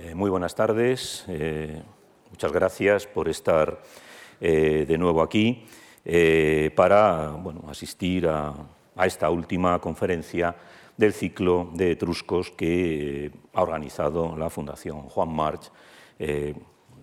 Eh, muy buenas tardes. Eh, muchas gracias por estar eh, de nuevo aquí para asistir a, esta última conferencia del ciclo de etruscos que ha organizado la Fundación Juan March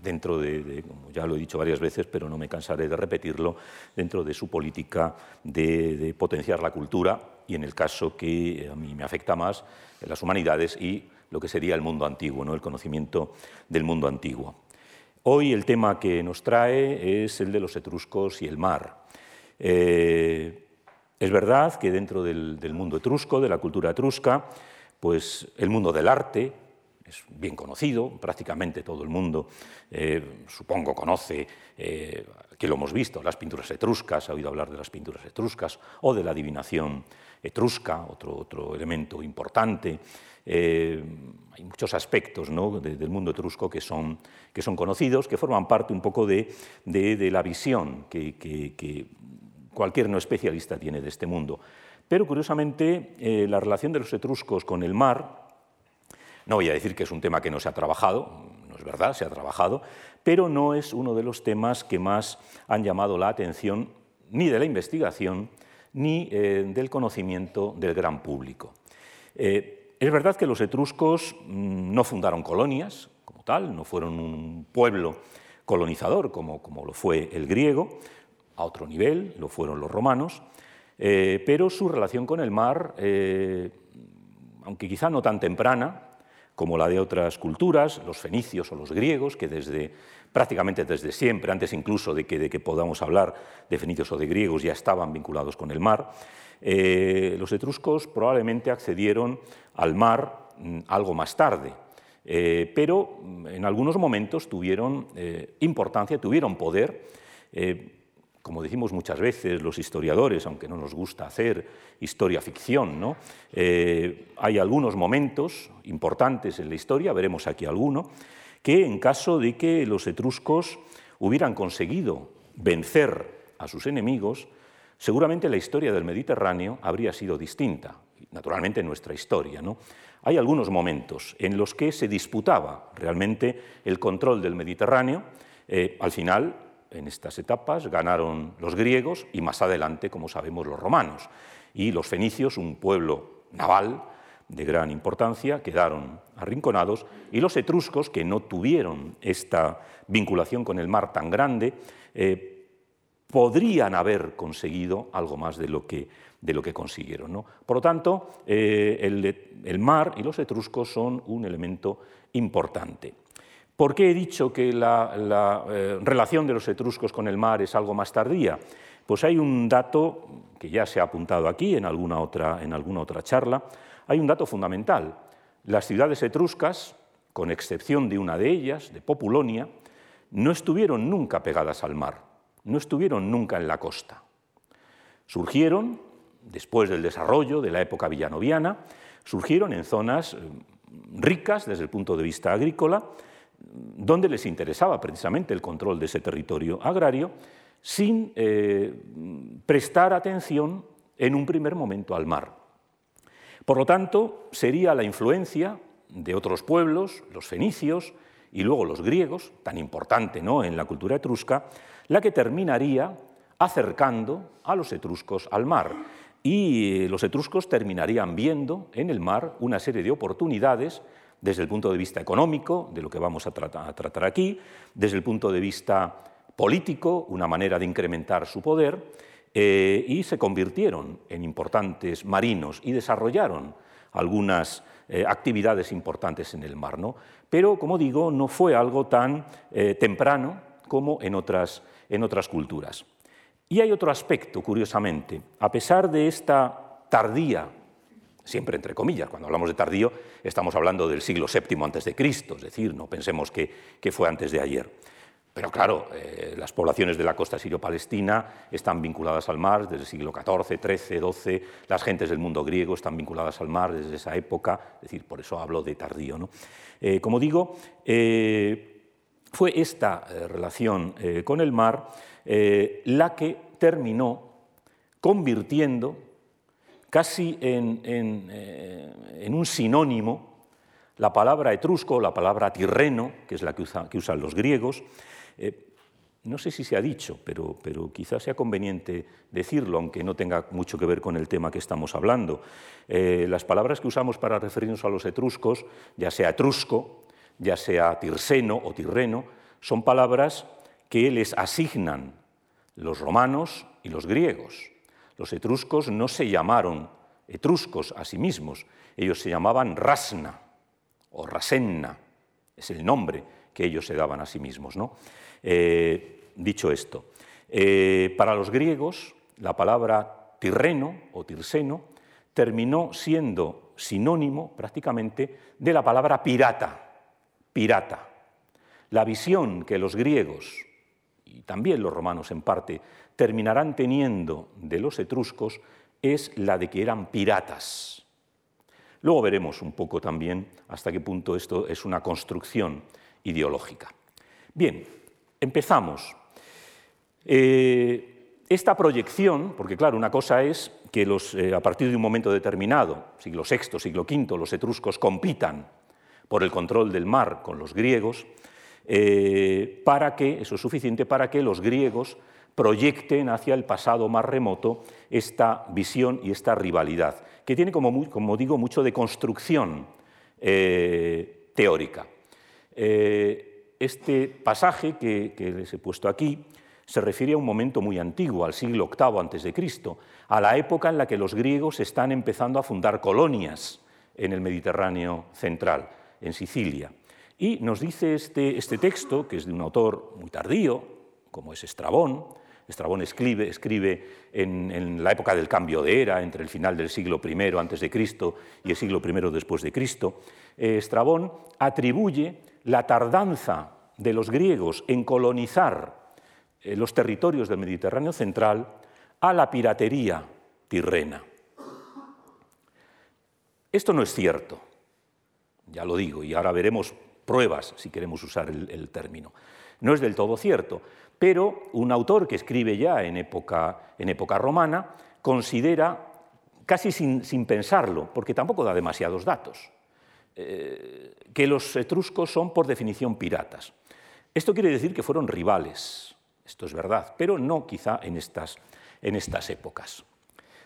dentro de, como ya lo he dicho varias veces, pero no me cansaré de repetirlo, dentro de su política de, potenciar la cultura y en el caso que a mí me afecta más, las humanidades y lo que sería el mundo antiguo, ¿no? el conocimiento del mundo antiguo. Hoy el tema que nos trae es el de los etruscos y el mar. Eh, es verdad que dentro del, mundo etrusco, de la cultura etrusca, pues el mundo del arte, es bien conocido, prácticamente todo el mundo, eh, supongo, conoce, eh, que lo hemos visto, las pinturas etruscas, ha oído hablar de las pinturas etruscas o de la adivinación etrusca, otro, otro elemento importante. Eh, hay muchos aspectos del mundo etrusco que son, conocidos, que forman parte un poco de, de, la visión que, cualquier no especialista tiene de este mundo. Pero curiosamente, la relación de los etruscos con el mar, no voy a decir que es un tema que no se ha trabajado, no es verdad, se ha trabajado, pero no es uno de los temas que más han llamado la atención ni de la investigación ni eh, del conocimiento del gran público. Eh, es verdad que los etruscos mm, no fundaron colonias como tal, no fueron un pueblo colonizador como, como lo fue el griego, a otro nivel lo fueron los romanos, eh, pero su relación con el mar, aunque quizá no tan temprana, como la de otras culturas, los fenicios o los griegos, que desde, prácticamente desde siempre, antes incluso de que, de que podamos hablar de fenicios o de griegos, ya estaban vinculados con el mar. Eh, los etruscos probablemente accedieron al mar mm, algo más tarde, eh, pero mm, en algunos momentos tuvieron eh, importancia, tuvieron poder como decimos muchas veces los historiadores, aunque no nos gusta hacer historia ficción, ¿no? Eh, hay algunos momentos importantes en la historia, veremos aquí alguno, que en caso de que los etruscos hubieran conseguido vencer a sus enemigos, seguramente la historia del Mediterráneo habría sido distinta, naturalmente nuestra historia. ¿no? Hay algunos momentos en los que se disputaba realmente el control del Mediterráneo. Eh, al final, en estas etapas ganaron los griegos y más adelante, como sabemos, los romanos. Y los fenicios, un pueblo naval de gran importancia, quedaron arrinconados y los etruscos, que no tuvieron esta vinculación con el mar tan grande, eh, podrían haber conseguido algo más de lo que, consiguieron. ¿no? Por lo tanto, eh, el mar y los etruscos son un elemento importante. ¿Por qué he dicho que la, eh, relación de los etruscos con el mar es algo más tardía? Pues hay un dato que ya se ha apuntado aquí en alguna otra, en alguna otra charla, hay un dato fundamental. Las ciudades etruscas, con excepción de una de ellas, de Populonia, no estuvieron nunca pegadas al mar, no estuvieron nunca en la costa. Surgieron, después del desarrollo de la época villanoviana, surgieron en zonas eh, ricas desde el punto de vista agrícola, donde les interesaba precisamente el control de ese territorio agrario, sin eh, prestar atención en un primer momento al mar. Por lo tanto, sería la influencia de otros pueblos, los fenicios y luego los griegos, tan importante ¿no? en la cultura etrusca, la que terminaría acercando a los etruscos al mar. Y los etruscos terminarían viendo en el mar una serie de oportunidades desde el punto de vista económico, de lo que vamos a tratar, aquí, desde el punto de vista político, una manera de incrementar su poder, eh, y se convirtieron en importantes marinos y desarrollaron algunas eh, actividades importantes en el mar. ¿no? Pero, como digo, no fue algo tan eh, temprano como en otras, en otras culturas. Y hay otro aspecto, curiosamente, a pesar de esta tardía siempre entre comillas. Cuando hablamos de tardío estamos hablando del siglo VII antes de Cristo, es decir, no pensemos que, fue antes de ayer. Pero claro, eh, las poblaciones de la costa sirio-palestina están vinculadas al mar desde el siglo XIV, XIII, XII, las gentes del mundo griego están vinculadas al mar desde esa época, es decir, por eso hablo de tardío. ¿no? Eh, como digo, eh, fue esta relación con el mar la que terminó convirtiendo casi eh, en, un sinónimo La palabra etrusco, la palabra tirreno, que es la que, usan los griegos, eh, no sé si se ha dicho, pero, quizás sea conveniente decirlo, aunque no tenga mucho que ver con el tema que estamos hablando. Eh, las palabras que usamos para referirnos a los etruscos, ya sea etrusco, ya sea tirseno o tirreno, son palabras que les asignan los romanos y los griegos. Los etruscos no se llamaron etruscos a sí mismos, ellos se llamaban Rasna o Rasenna, es el nombre que ellos se daban a sí mismos. ¿no? Eh, dicho esto, eh, para los griegos la palabra tirreno o tirseno terminó siendo sinónimo prácticamente de la palabra pirata, pirata. La visión que los griegos y también los romanos en parte terminarán teniendo de los etruscos es la de que eran piratas. Luego veremos un poco también hasta qué punto esto es una construcción ideológica. Bien, empezamos. Eh, esta proyección, porque claro, una cosa es que los, eh, a partir de un momento determinado, siglo VI, siglo V, los etruscos compitan por el control del mar con los griegos, eh, para que, eso es suficiente para que los griegos proyecten hacia el pasado más remoto esta visión y esta rivalidad, que tiene, como, digo, mucho de construcción eh, teórica. Eh, este pasaje que, les he puesto aquí se refiere a un momento muy antiguo, al siglo VIII a.C., a la época en la que los griegos están empezando a fundar colonias en el Mediterráneo central, en Sicilia. Y nos dice este, este, texto, que es de un autor muy tardío, como es Estrabón, Estrabón escribe, escribe en, la época del cambio de era, entre el final del siglo I antes de Cristo y el siglo I después de Cristo. Eh, Estrabón atribuye la tardanza de los griegos en colonizar eh, los territorios del Mediterráneo central a la piratería tirrena. Esto no es cierto, ya lo digo, y ahora veremos pruebas, si queremos usar el, término. No es del todo cierto, pero un autor que escribe ya en época, en época romana considera, casi sin, pensarlo, porque tampoco da demasiados datos, eh, que los etruscos son por definición piratas. Esto quiere decir que fueron rivales, esto es verdad, pero no quizá en estas, en estas épocas.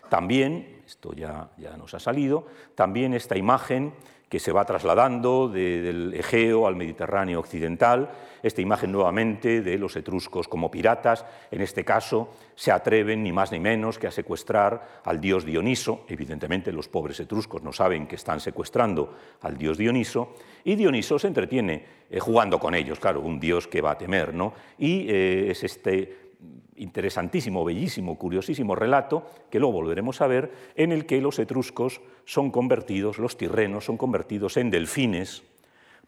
También, esto ya, ya nos ha salido, también esta imagen que se va trasladando del Egeo al Mediterráneo occidental, esta imagen nuevamente de los etruscos como piratas, en este caso se atreven ni más ni menos que a secuestrar al dios Dioniso, evidentemente los pobres etruscos no saben que están secuestrando al dios Dioniso, y Dioniso se entretiene eh, jugando con ellos, claro, un dios que va a temer, ¿no? Y eh, es este interesantísimo, bellísimo, curiosísimo relato, que luego volveremos a ver, en el que los etruscos son convertidos, los tirrenos son convertidos en delfines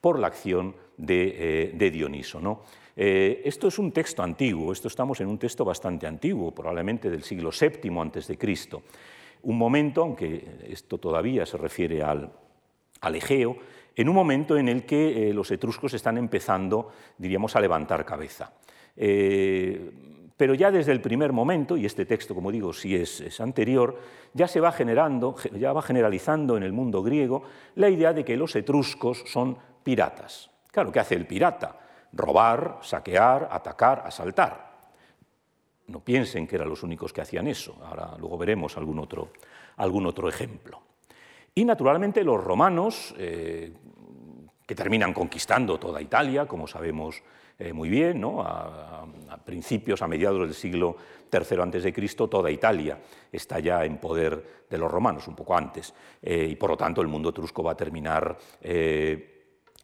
por la acción de, eh, Dioniso. ¿no? Eh, esto es un texto antiguo, esto estamos en un texto bastante antiguo, probablemente del siglo VII Cristo. Un momento, aunque esto todavía se refiere al, Egeo, en un momento en el que eh, los etruscos están empezando, diríamos, a levantar cabeza pero ya desde el primer momento, y este texto, como digo, sí es, anterior, ya se va generando, ya va generalizando en el mundo griego la idea de que los etruscos son piratas. Claro, ¿qué hace el pirata? Robar, saquear, atacar, asaltar. No piensen que eran los únicos que hacían eso, ahora luego veremos algún otro, algún otro ejemplo. Y naturalmente los romanos, eh, que terminan conquistando toda Italia, como sabemos eh, muy bien, ¿no? a, principios, a mediados del siglo III a.C., toda Italia está ya en poder de los romanos, un poco antes, eh, y por lo tanto el mundo etrusco va a terminar eh,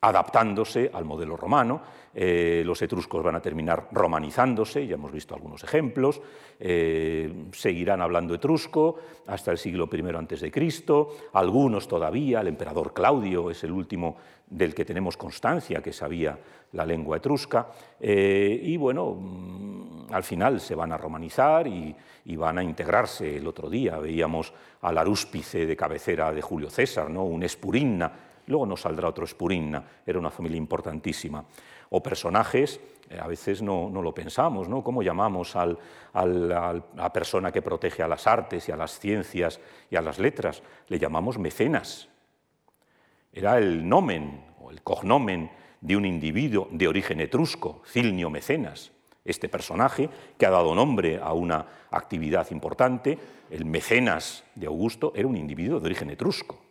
adaptándose al modelo romano, eh, los etruscos van a terminar romanizándose, ya hemos visto algunos ejemplos, eh, seguirán hablando etrusco hasta el siglo I Cristo, algunos todavía, el emperador Claudio es el último del que tenemos constancia que sabía la lengua etrusca, eh, y bueno, mm, al final se van a romanizar y, van a integrarse. El otro día veíamos al arúspice de cabecera de Julio César, ¿no? un espurinna, luego nos saldrá otro espurinna, era una familia importantísima o personajes, eh, a veces no, lo pensamos, ¿no? ¿Cómo llamamos a la persona que protege a las artes y a las ciencias y a las letras? Le llamamos mecenas. era el nomen o el cognomen de un individuo de origen etrusco, Cilnio Mecenas. Este personaje que ha dado nombre a una actividad importante, el mecenas de Augusto, era un individuo de origen etrusco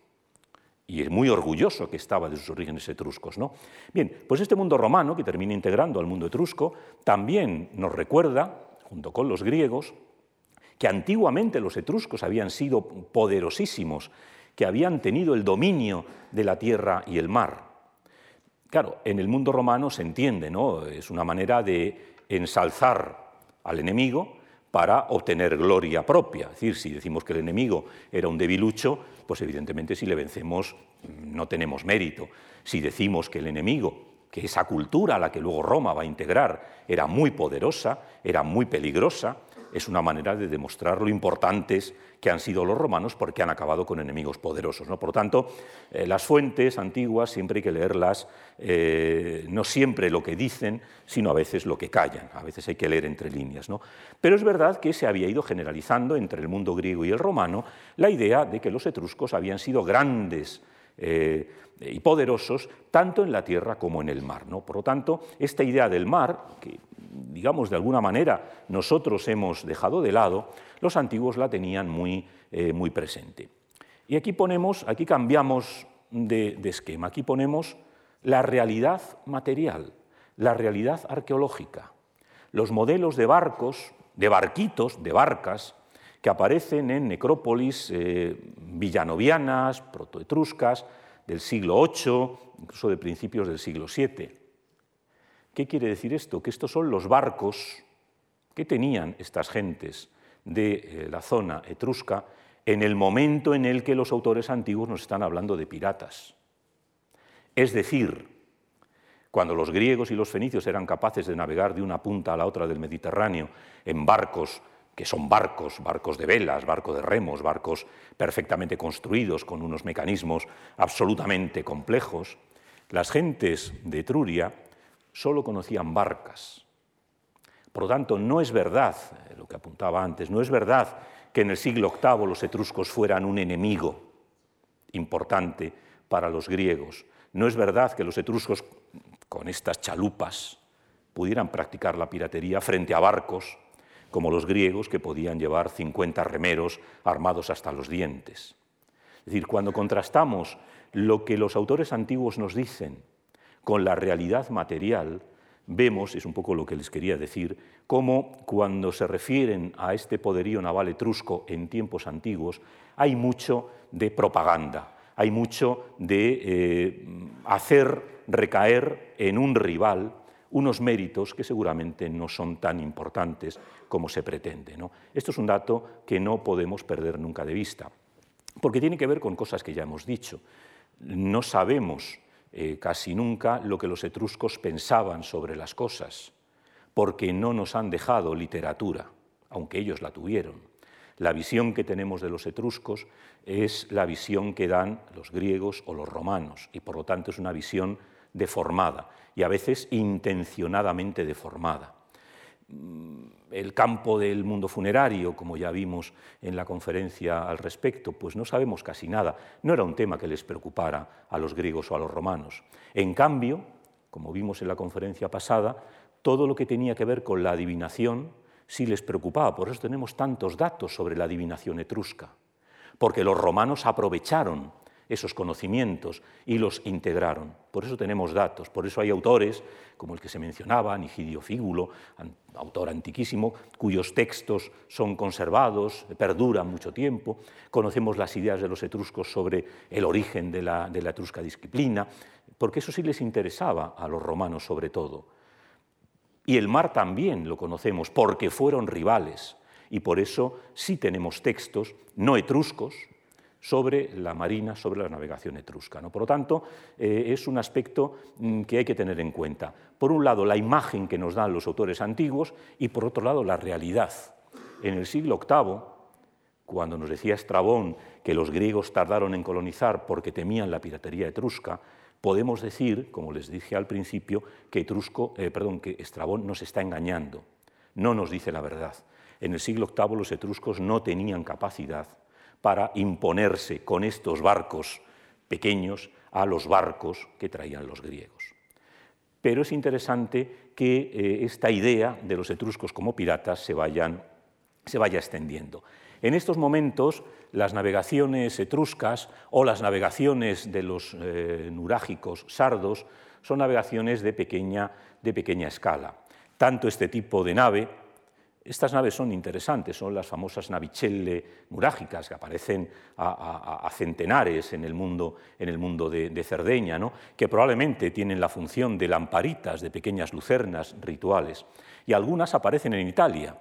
y es muy orgulloso que estaba de sus orígenes etruscos. ¿no? Bien, pues este mundo romano, que termina integrando al mundo etrusco, también nos recuerda, junto con los griegos, que antiguamente los etruscos habían sido poderosísimos, que habían tenido el dominio de la tierra y el mar. Claro, en el mundo romano se entiende, ¿no? Es una manera de ensalzar al enemigo para obtener gloria propia. Es decir, si decimos que el enemigo era un debilucho, pues evidentemente si le vencemos no tenemos mérito. Si decimos que el enemigo, que esa cultura a la que luego Roma va a integrar, era muy poderosa, era muy peligrosa, es una manera de demostrar lo importantes que han sido los romanos porque han acabado con enemigos poderosos. ¿no? Por tanto, eh, las fuentes antiguas siempre hay que leerlas, eh, no siempre lo que dicen, sino a veces lo que callan, a veces hay que leer entre líneas. ¿no? Pero es verdad que se había ido generalizando entre el mundo griego y el romano la idea de que los etruscos habían sido grandes eh, y poderosos tanto en la tierra como en el mar. ¿no? Por lo tanto, esta idea del mar, que digamos de alguna manera nosotros hemos dejado de lado, los antiguos la tenían muy, eh, muy presente. Y aquí ponemos, aquí cambiamos de, de esquema, aquí ponemos la realidad material, la realidad arqueológica, los modelos de barcos, de barquitos, de barcas, que aparecen en necrópolis eh, villanovianas, protoetruscas, del siglo VIII, incluso de principios del siglo VII. ¿Qué quiere decir esto? Que estos son los barcos que tenían estas gentes de eh, la zona etrusca en el momento en el que los autores antiguos nos están hablando de piratas. Es decir, cuando los griegos y los fenicios eran capaces de navegar de una punta a la otra del Mediterráneo en barcos que son barcos, barcos de velas, barcos de remos, barcos perfectamente construidos con unos mecanismos absolutamente complejos, las gentes de Etruria solo conocían barcas. Por lo tanto, no es verdad, eh, lo que apuntaba antes, no es verdad que en el siglo VIII los etruscos fueran un enemigo importante para los griegos. No es verdad que los etruscos, con estas chalupas, pudieran practicar la piratería frente a barcos como los griegos que podían llevar 50 remeros armados hasta los dientes. Es decir, cuando contrastamos lo que los autores antiguos nos dicen con la realidad material, vemos, es un poco lo que les quería decir, cómo cuando se refieren a este poderío naval etrusco en tiempos antiguos, hay mucho de propaganda, hay mucho de eh, hacer recaer en un rival unos méritos que seguramente no son tan importantes como se pretende. Esto es un dato que no podemos perder nunca de vista, porque tiene que ver con cosas que ya hemos dicho. No sabemos eh, casi nunca lo que los etruscos pensaban sobre las cosas, porque no nos han dejado literatura, aunque ellos la tuvieron. La visión que tenemos de los etruscos es la visión que dan los griegos o los romanos, y por lo tanto es una visión deformada y a veces intencionadamente deformada. Mm, el campo del mundo funerario, como ya vimos en la conferencia al respecto, pues no sabemos casi nada. No era un tema que les preocupara a los griegos o a los romanos. En cambio, como vimos en la conferencia pasada, todo lo que tenía que ver con la adivinación sí les preocupaba. Por eso tenemos tantos datos sobre la adivinación etrusca, porque los romanos aprovecharon esos conocimientos y los integraron. Por eso tenemos datos, por eso hay autores como el que se mencionaba, Nigidio Fígulo, autor antiquísimo, cuyos textos son conservados, perduran mucho tiempo. Conocemos las ideas de los etruscos sobre el origen de de la etrusca disciplina, porque eso sí les interesaba a los romanos sobre todo. Y el mar también lo conocemos, porque fueron rivales. Y por eso sí tenemos textos no etruscos, sobre la marina, sobre la navegación etrusca. ¿no? Por lo tanto, eh, es un aspecto mm, que hay que tener en cuenta. Por un lado, la imagen que nos dan los autores antiguos y por otro lado, la realidad. En el siglo VIII, cuando nos decía Estrabón que los griegos tardaron en colonizar porque temían la piratería etrusca, podemos decir, como les dije al principio, que, eh, que Estrabón nos está engañando, no nos dice la verdad. En el siglo VIII los etruscos no tenían capacidad para imponerse con estos barcos pequeños a los barcos que traían los griegos. Pero es interesante que eh, esta idea de los etruscos como piratas se, vaya extendiendo. En estos momentos, las navegaciones etruscas o las navegaciones de los eh, nurágicos sardos son navegaciones de pequeña escala. Tanto este tipo de nave, estas naves son interesantes, son las famosas navicelle nurágicas que aparecen a, centenares en el mundo, en el mundo de, Cerdeña, que probablemente tienen la función de lamparitas, de pequeñas lucernas rituales. Y algunas aparecen en Italia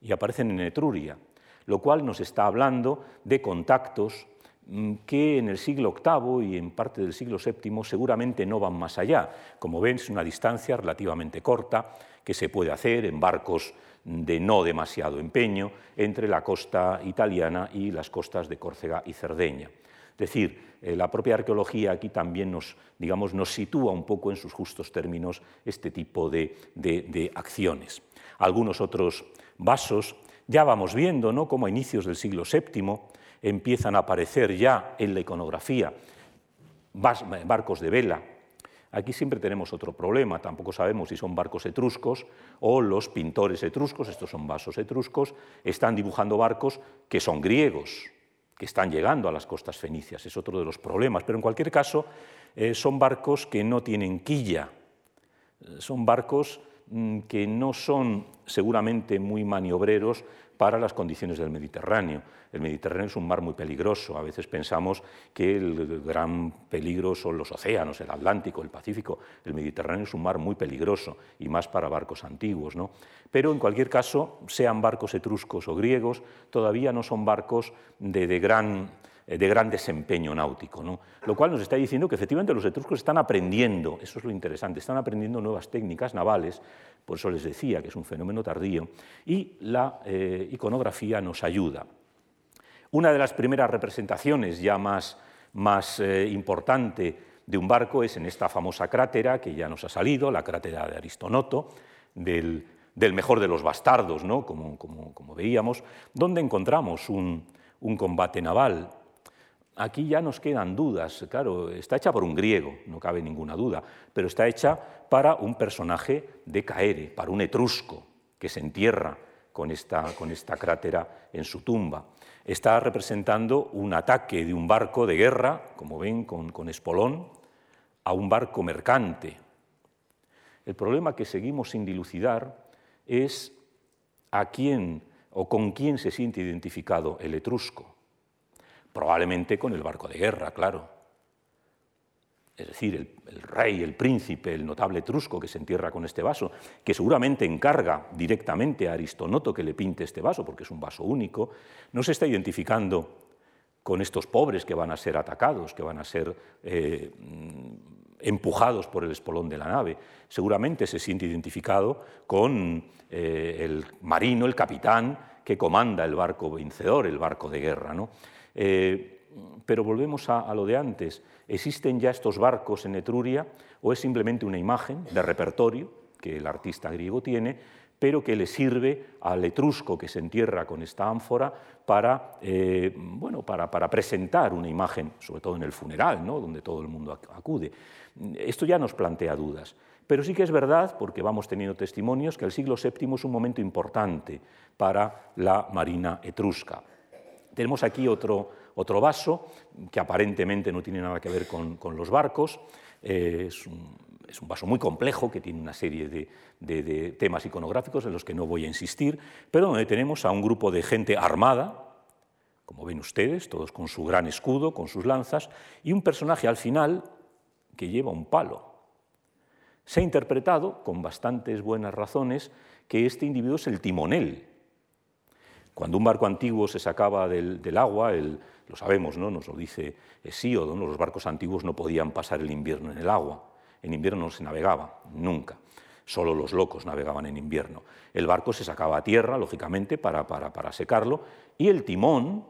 y aparecen en Etruria, lo cual nos está hablando de contactos mm, que en el siglo VIII y en parte del siglo VII seguramente no van más allá. Como ven, es una distancia relativamente corta que se puede hacer en barcos de no demasiado empeño entre la costa italiana y las costas de Córcega y Cerdeña. Es decir, eh, la propia arqueología aquí también nos, digamos, nos sitúa un poco en sus justos términos este tipo de, de acciones. Algunos otros vasos ya vamos viendo ¿no? cómo a inicios del siglo VII empiezan a aparecer ya en la iconografía barcos de vela. Aquí siempre tenemos otro problema, tampoco sabemos si son barcos etruscos o los pintores etruscos, estos son vasos etruscos, están dibujando barcos que son griegos, que están llegando a las costas fenicias, es otro de los problemas, pero en cualquier caso eh, son barcos que no tienen quilla, son barcos Mm, que no son seguramente muy maniobreros para las condiciones del Mediterráneo. El Mediterráneo es un mar muy peligroso. A veces pensamos que el gran peligro son los océanos, el Atlántico, el Pacífico. El Mediterráneo es un mar muy peligroso y más para barcos antiguos. ¿no? Pero en cualquier caso, sean barcos etruscos o griegos, todavía no son barcos de, de gran de gran desempeño náutico, ¿no? lo cual nos está diciendo que efectivamente los etruscos están aprendiendo, eso es lo interesante, están aprendiendo nuevas técnicas navales, por eso les decía que es un fenómeno tardío, y la eh, iconografía nos ayuda. Una de las primeras representaciones ya más, más eh, importante de un barco es en esta famosa crátera que ya nos ha salido, la crátera de Aristonoto, del, mejor de los bastardos, ¿no? como, como, veíamos, donde encontramos un, un combate naval Aquí ya nos quedan dudas, claro, está hecha por un griego, no cabe ninguna duda, pero está hecha para un personaje de Caere, para un etrusco que se entierra con esta, con esta crátera en su tumba. Está representando un ataque de un barco de guerra, como ven, con, con espolón, a un barco mercante. El problema que seguimos sin dilucidar es a quién o con quién se siente identificado el etrusco probablemente con el barco de guerra, claro. Es decir, el, rey, el príncipe, el notable etrusco que se entierra con este vaso, que seguramente encarga directamente a Aristonoto que le pinte este vaso, porque es un vaso único, no se está identificando con estos pobres que van a ser atacados, que van a ser eh, empujados por el espolón de la nave. Seguramente se siente identificado con eh, el marino, el capitán que comanda el barco vencedor, el barco de guerra. ¿no? Eh, pero volvemos a, lo de antes. ¿Existen ya estos barcos en Etruria o es simplemente una imagen de repertorio que el artista griego tiene, pero que le sirve al etrusco que se entierra con esta ánfora para, eh, bueno, para, presentar una imagen, sobre todo en el funeral, ¿no? donde todo el mundo acude? Esto ya nos plantea dudas. Pero sí que es verdad, porque vamos teniendo testimonios, que el siglo VII es un momento importante para la marina etrusca. Tenemos aquí otro, otro vaso que aparentemente no tiene nada que ver con, los barcos. Eh, es, un, vaso muy complejo que tiene una serie de, temas iconográficos en los que no voy a insistir, pero donde tenemos a un grupo de gente armada, como ven ustedes, todos con su gran escudo, con sus lanzas, y un personaje al final que lleva un palo. Se ha interpretado, con bastantes buenas razones, que este individuo es el timonel cuando un barco antiguo se sacaba del, agua, lo sabemos, ¿no? nos lo dice Hesíodo, los barcos antiguos no podían pasar el invierno en el agua. En invierno no se navegaba, nunca. Solo los locos navegaban en invierno. El barco se sacaba a tierra, lógicamente, para, para secarlo, y el timón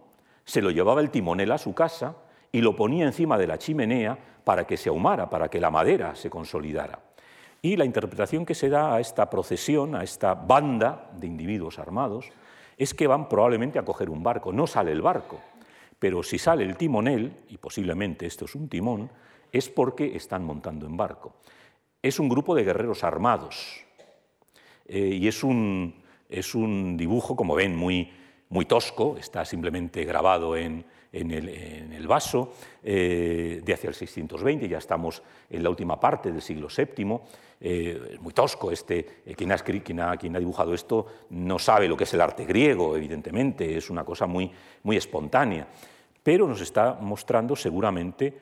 se lo llevaba el timonel a su casa y lo ponía encima de la chimenea para que se ahumara, para que la madera se consolidara. Y la interpretación que se da a esta procesión, a esta banda de individuos armados, es que van probablemente a coger un barco. No sale el barco, pero si sale el timonel, y posiblemente esto es un timón, es porque están montando en barco. Es un grupo de guerreros armados y es un, es un dibujo, como ven, muy, muy tosco, está simplemente grabado en, en, el, vaso, eh, de hacia el 620, ya estamos en la última parte del siglo VII, eh, muy tosco, este, eh, quien, ha, dibujado esto no sabe lo que es el arte griego, evidentemente, es una cosa muy, espontánea, pero nos está mostrando seguramente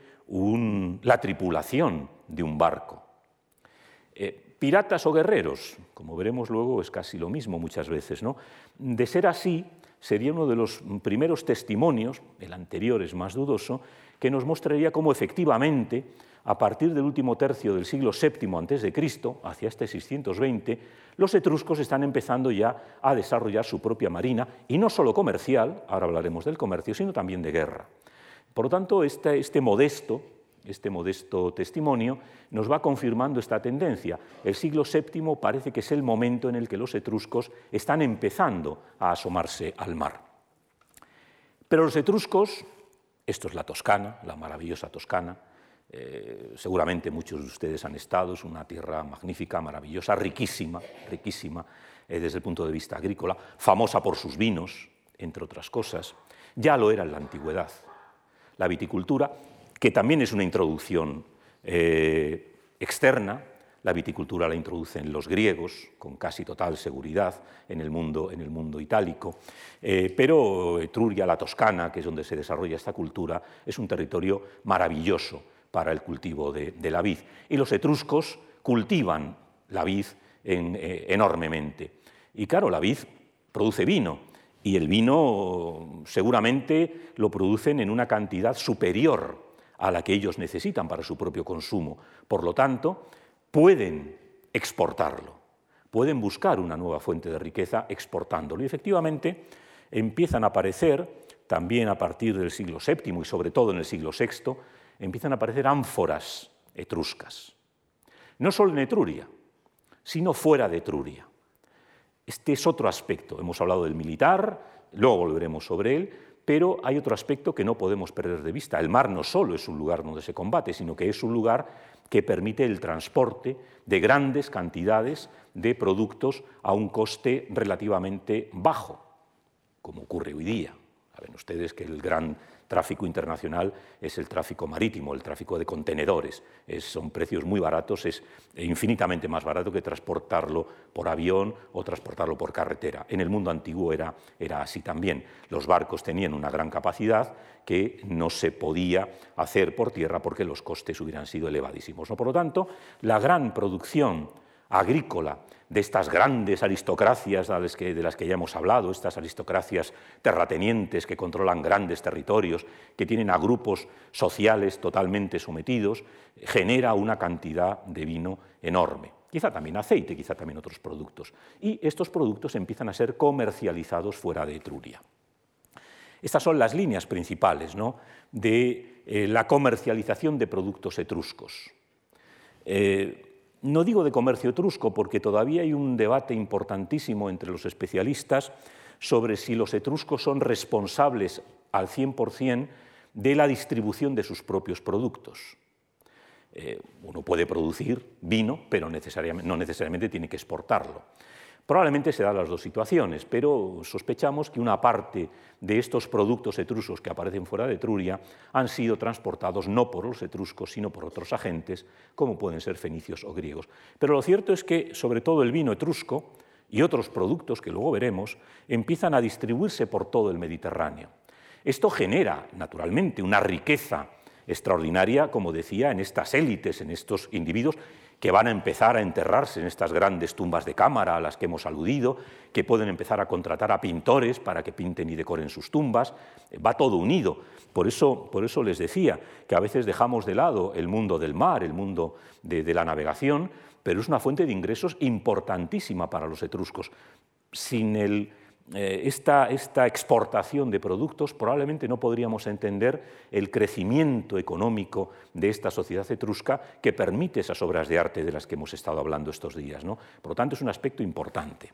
la tripulación de un barco. piratas o guerreros, como veremos luego, es casi lo mismo muchas veces. ¿no? De ser así, sería uno de los primeros testimonios, el anterior es más dudoso, que nos mostraría cómo efectivamente, a partir del último tercio del siglo VII a.C., hacia este 620, los etruscos están empezando ya a desarrollar su propia marina, y no solo comercial, ahora hablaremos del comercio, sino también de guerra. Por lo tanto, este, este modesto este modesto testimonio nos va confirmando esta tendencia. El siglo VII parece que es el momento en el que los etruscos están empezando a asomarse al mar. Pero los etruscos, esto es la Toscana, la maravillosa Toscana, eh, seguramente muchos de ustedes han estado, es una tierra magnífica, maravillosa, riquísima, riquísima eh, desde el punto de vista agrícola, famosa por sus vinos, entre otras cosas, ya lo era en la antigüedad. La viticultura que también es una introducción eh, externa. La viticultura la introducen los griegos con casi total seguridad en el mundo, en el mundo itálico, eh, pero Etruria, la Toscana, que es donde se desarrolla esta cultura, es un territorio maravilloso para el cultivo de, la vid. Y los etruscos cultivan la vid eh, enormemente. Y claro, la vid produce vino, y el vino seguramente lo producen en una cantidad superior a la que ellos necesitan para su propio consumo. Por lo tanto, pueden exportarlo, pueden buscar una nueva fuente de riqueza exportándolo. Y efectivamente empiezan a aparecer, también a partir del siglo VII y sobre todo en el siglo VI, empiezan a aparecer ánforas etruscas. No solo en Etruria, sino fuera de Etruria. Este es otro aspecto. Hemos hablado del militar, luego volveremos sobre él, pero hay otro aspecto que no podemos perder de vista. El mar no solo es un lugar donde se combate, sino que es un lugar que permite el transporte de grandes cantidades de productos a un coste relativamente bajo, como ocurre hoy día. Saben ustedes que el gran tráfico internacional es el tráfico marítimo, el tráfico de contenedores. son precios muy baratos, es infinitamente más barato que transportarlo por avión o transportarlo por carretera. En el mundo antiguo era, era así también. Los barcos tenían una gran capacidad que no se podía hacer por tierra porque los costes hubieran sido elevadísimos. Por lo tanto, la gran producción agrícola de estas grandes aristocracias de las que ya hemos hablado, estas aristocracias terratenientes que controlan grandes territorios, que tienen a grupos sociales totalmente sometidos, genera una cantidad de vino enorme. Quizá también aceite, quizá también otros productos. Y estos productos empiezan a ser comercializados fuera de Etruria. Estas son las líneas principales de eh, la comercialización de productos etruscos. Eh, no digo de comercio etrusco porque todavía hay un debate importantísimo entre los especialistas sobre si los etruscos son responsables al 100% de la distribución de sus propios productos. Eh, uno puede producir vino, pero no necesariamente tiene que exportarlo. Probablemente se dan las dos situaciones, pero sospechamos que una parte de estos productos etruscos que aparecen fuera de Etruria han sido transportados no por los etruscos, sino por otros agentes, como pueden ser fenicios o griegos. Pero lo cierto es que, sobre todo el vino etrusco y otros productos que luego veremos, empiezan a distribuirse por todo el Mediterráneo. Esto genera, naturalmente, una riqueza extraordinaria, como decía, en estas élites, en estos individuos que van a empezar a enterrarse en estas grandes tumbas de cámara a las que hemos aludido, que pueden empezar a contratar a pintores para que pinten y decoren sus tumbas. Va todo unido. Por eso, por eso les decía que a veces dejamos de lado el mundo del mar, el mundo de, de la navegación, pero es una fuente de ingresos importantísima para los etruscos. Sin el eh, esta, exportación de productos, probablemente no podríamos entender el crecimiento económico de esta sociedad etrusca que permite esas obras de arte de las que hemos estado hablando estos días. ¿no? Por lo tanto, es un aspecto importante.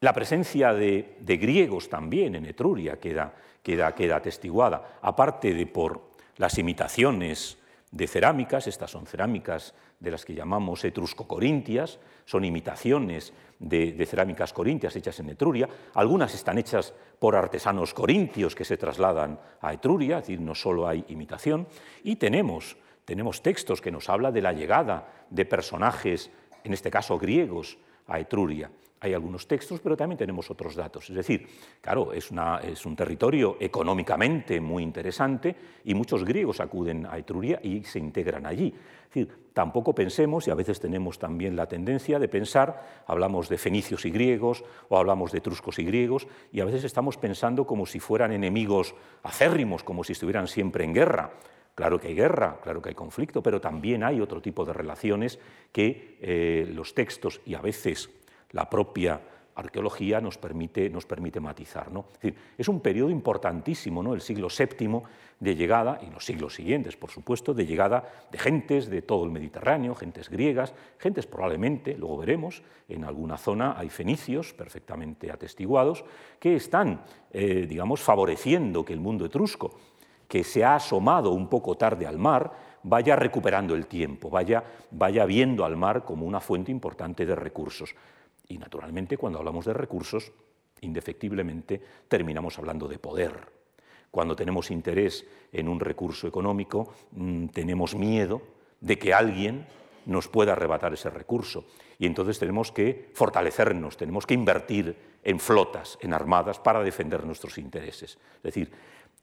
La presencia de, griegos también en Etruria queda, queda, queda atestiguada, aparte de por las imitaciones de cerámicas, estas son cerámicas de las que llamamos etrusco-corintias, son imitaciones de, cerámicas corintias hechas en Etruria, algunas están hechas por artesanos corintios que se trasladan a Etruria, es decir, no solo hay imitación, y tenemos, tenemos textos que nos hablan de la llegada de personajes, en este caso griegos, a Etruria hay algunos textos, pero también tenemos otros datos. Es decir, claro, es, un territorio económicamente muy interesante y muchos griegos acuden a Etruria y se integran allí. Tampoco pensemos, y a veces tenemos también la tendencia de pensar, hablamos de fenicios y griegos o hablamos de etruscos y griegos, y a veces estamos pensando como si fueran enemigos acérrimos, como si estuvieran siempre en guerra. Claro que hay guerra, claro que hay conflicto, pero también hay otro tipo de relaciones que eh, los textos y a veces la propia arqueología nos permite, nos permite matizar. ¿no? Es, un periodo importantísimo, ¿no? el siglo VII, de llegada, y los siglos siguientes, por supuesto, de llegada de gentes de todo el Mediterráneo, gentes griegas, gentes probablemente, luego veremos, en alguna zona hay fenicios perfectamente atestiguados, que están, eh, digamos, favoreciendo que el mundo etrusco, que se ha asomado un poco tarde al mar, vaya recuperando el tiempo, vaya, vaya viendo al mar como una fuente importante de recursos. Y naturalmente cuando hablamos de recursos, indefectiblemente terminamos hablando de poder. Cuando tenemos interés en un recurso económico, mm, tenemos miedo de que alguien nos pueda arrebatar ese recurso. Y entonces tenemos que fortalecernos, tenemos que invertir en flotas, en armadas, para defender nuestros intereses. Es decir,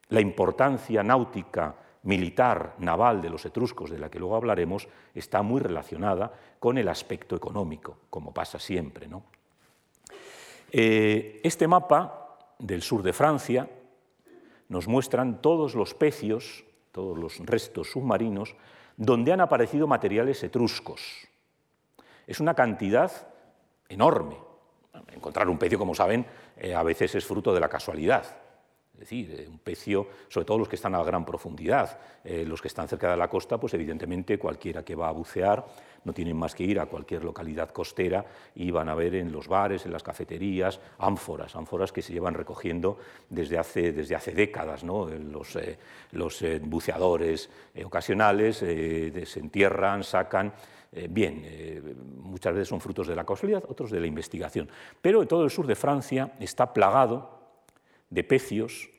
la importancia náutica militar, naval de los etruscos, de la que luego hablaremos, está muy relacionada con el aspecto económico, como pasa siempre. Eh, este mapa del sur de Francia nos muestran todos los pecios, todos los restos submarinos, donde han aparecido materiales etruscos. Es una cantidad enorme. Encontrar un pecio, como saben, eh, a veces es fruto de la casualidad decir, eh, un pecio, sobre todo los que están a gran profundidad. Eh, los que están cerca de la costa, pues evidentemente cualquiera que va a bucear no tienen más que ir a cualquier localidad costera y van a ver en los bares, en las cafeterías, ánforas, ánforas que se llevan recogiendo desde hace, desde hace décadas. ¿no? Los, eh, los buceadores ocasionales se entierran, sacan. bien, muchas veces son frutos de la casualidad, otros de la investigación. Pero todo el sur de Francia está plagado de pecios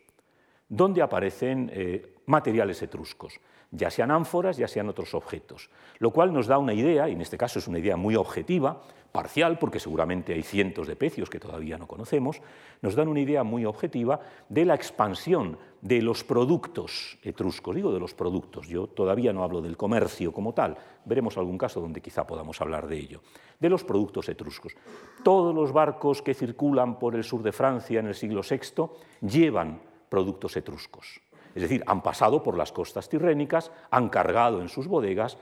donde aparecen eh, materiales etruscos, ya sean ánforas, ya sean otros objetos, lo cual nos da una idea, y en este caso es una idea muy objetiva, parcial, porque seguramente hay cientos de pecios que todavía no conocemos, nos dan una idea muy objetiva de la expansión de los productos etruscos, digo de los productos, yo todavía no hablo del comercio como tal, veremos algún caso donde quizá podamos hablar de ello, de los productos etruscos. Todos los barcos que circulan por el sur de Francia en el siglo VI llevan productos etruscos. Es decir, han pasado por las costas tirrénicas, han cargado en sus bodegas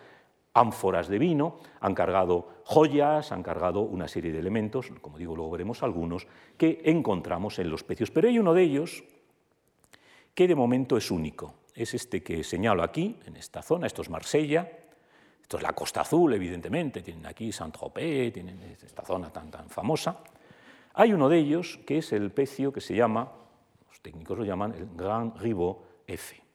ánforas de vino, han cargado joyas, han cargado una serie de elementos, como digo, luego veremos algunos, que encontramos en los pecios. Pero hay uno de ellos que de momento es único. Es este que señalo aquí, en esta zona, esto es Marsella, esto es la Costa Azul, evidentemente, tienen aquí Saint-Tropez, tienen esta zona tan, tan famosa. Hay uno de ellos que es el pecio que se llama, los técnicos lo llaman el Grand Ribot F.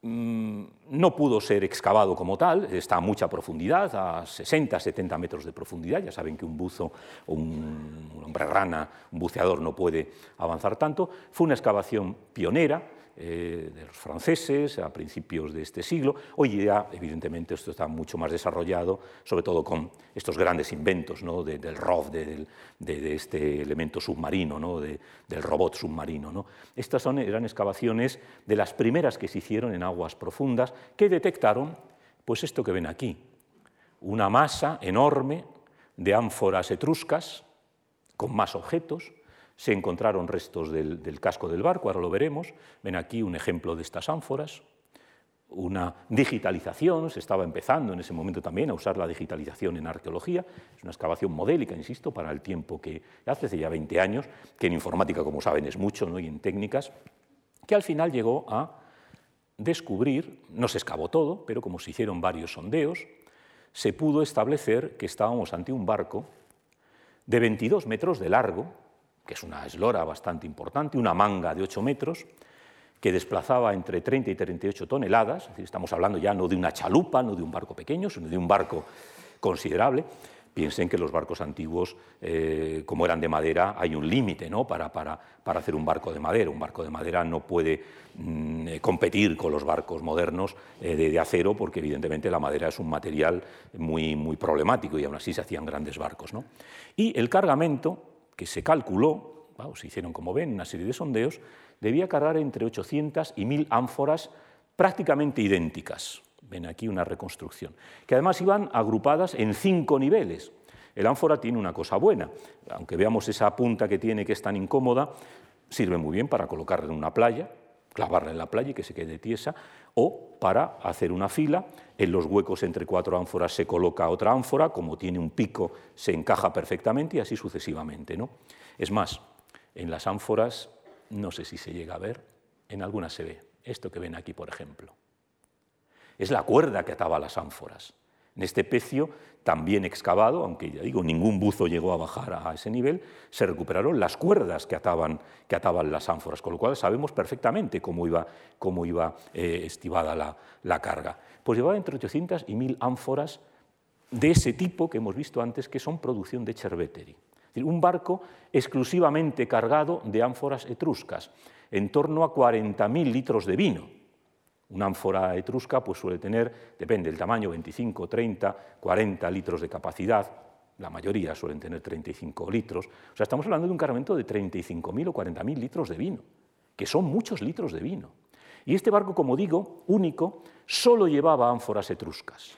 Mm, no pudo ser excavado como tal, está a mucha profundidad, a 60, 70 metros de profundidad. Ya saben que un buzo o un hombre rana, un buceador no puede avanzar tanto. Fue una excavación pionera, eh, de los franceses a principios de este siglo. Hoy día, evidentemente, esto está mucho más desarrollado, sobre todo con estos grandes inventos ¿no? del ROV, de, este elemento submarino, del robot submarino. Estas son, eran excavaciones de las primeras que se hicieron en aguas profundas que detectaron pues esto que ven aquí, una masa enorme de ánforas etruscas con más objetos, se encontraron restos del, casco del barco, ahora lo veremos. Ven aquí un ejemplo de estas ánforas. Una digitalización, se estaba empezando en ese momento también a usar la digitalización en arqueología. Es una excavación modélica, insisto, para el tiempo que hace, ya 20 años, que en informática, como saben, es mucho, ¿no? y en técnicas, que al final llegó a descubrir, no se excavó todo, pero como se hicieron varios sondeos, se pudo establecer que estábamos ante un barco de 22 metros de largo, que es una eslora bastante importante, una manga de 8 metros, que desplazaba entre 30 y 38 toneladas, estamos hablando ya no de una chalupa, no de un barco pequeño, sino de un barco considerable. Piensen que los barcos antiguos, eh, como eran de madera, hay un límite ¿no? para, para, para, hacer un barco de madera. Un barco de madera no puede mm, eh, competir con los barcos modernos eh, de, de, acero porque evidentemente la madera es un material muy, muy problemático y aún así se hacían grandes barcos. ¿no? Y el cargamento que se calculó, se hicieron como ven una serie de sondeos, debía cargar entre 800 y 1000 ánforas prácticamente idénticas. Ven aquí una reconstrucción, que además iban agrupadas en cinco niveles. El ánfora tiene una cosa buena, aunque veamos esa punta que tiene que es tan incómoda, sirve muy bien para colocarla en una playa, clavarla en la playa y que se quede tiesa, o para hacer una fila, en los huecos entre cuatro ánforas se coloca otra ánfora, como tiene un pico se encaja perfectamente y así sucesivamente. ¿no? Es más, en las ánforas, no sé si se llega a ver, en algunas se ve, esto que ven aquí por ejemplo es la cuerda que ataba las ánforas. En este pecio, también excavado, aunque ya digo, ningún buzo llegó a bajar a ese nivel, se recuperaron las cuerdas que ataban, las ánforas, con lo cual sabemos perfectamente cómo iba, cómo iba eh, estivada la, la, carga. Pues llevaba entre 800 y 1000 ánforas de ese tipo que hemos visto antes, que son producción de Cerveteri. Es decir, un barco exclusivamente cargado de ánforas etruscas, en torno a 40.000 litros de vino una ánfora etrusca pues, suele tener, depende del tamaño, 25, 30, 40 litros de capacidad, la mayoría suelen tener 35 litros. O sea, estamos hablando de un cargamento de 35.000 o 40.000 litros de vino, que son muchos litros de vino. Y este barco, como digo, único, solo llevaba ánforas etruscas.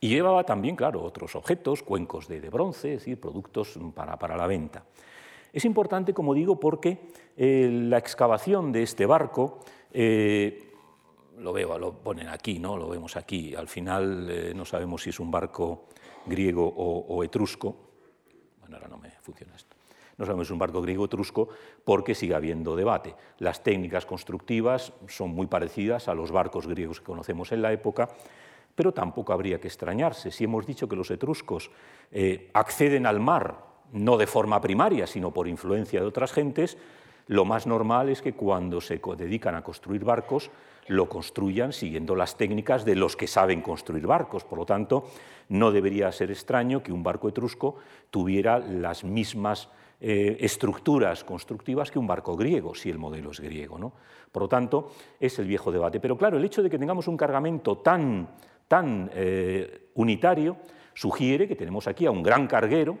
Y llevaba también, claro, otros objetos, cuencos de, bronce, es decir, productos para, la venta. Es importante, como digo, porque eh, la excavación de este barco eh, lo veo, lo ponen aquí, ¿no? lo vemos aquí. Al final eh, no sabemos si es un barco griego o, etrusco. Bueno, ahora no me funciona esto. No sabemos si es un barco griego etrusco porque sigue habiendo debate. Las técnicas constructivas son muy parecidas a los barcos griegos que conocemos en la época, pero tampoco habría que extrañarse. Si hemos dicho que los etruscos eh, acceden al mar no de forma primaria, sino por influencia de otras gentes, lo más normal es que cuando se dedican a construir barcos, lo construyan siguiendo las técnicas de los que saben construir barcos. Por lo tanto, no debería ser extraño que un barco etrusco tuviera las mismas eh, estructuras constructivas que un barco griego, si el modelo es griego. ¿no? Por lo tanto, es el viejo debate. Pero claro, el hecho de que tengamos un cargamento tan, tan eh, unitario sugiere que tenemos aquí a un gran carguero,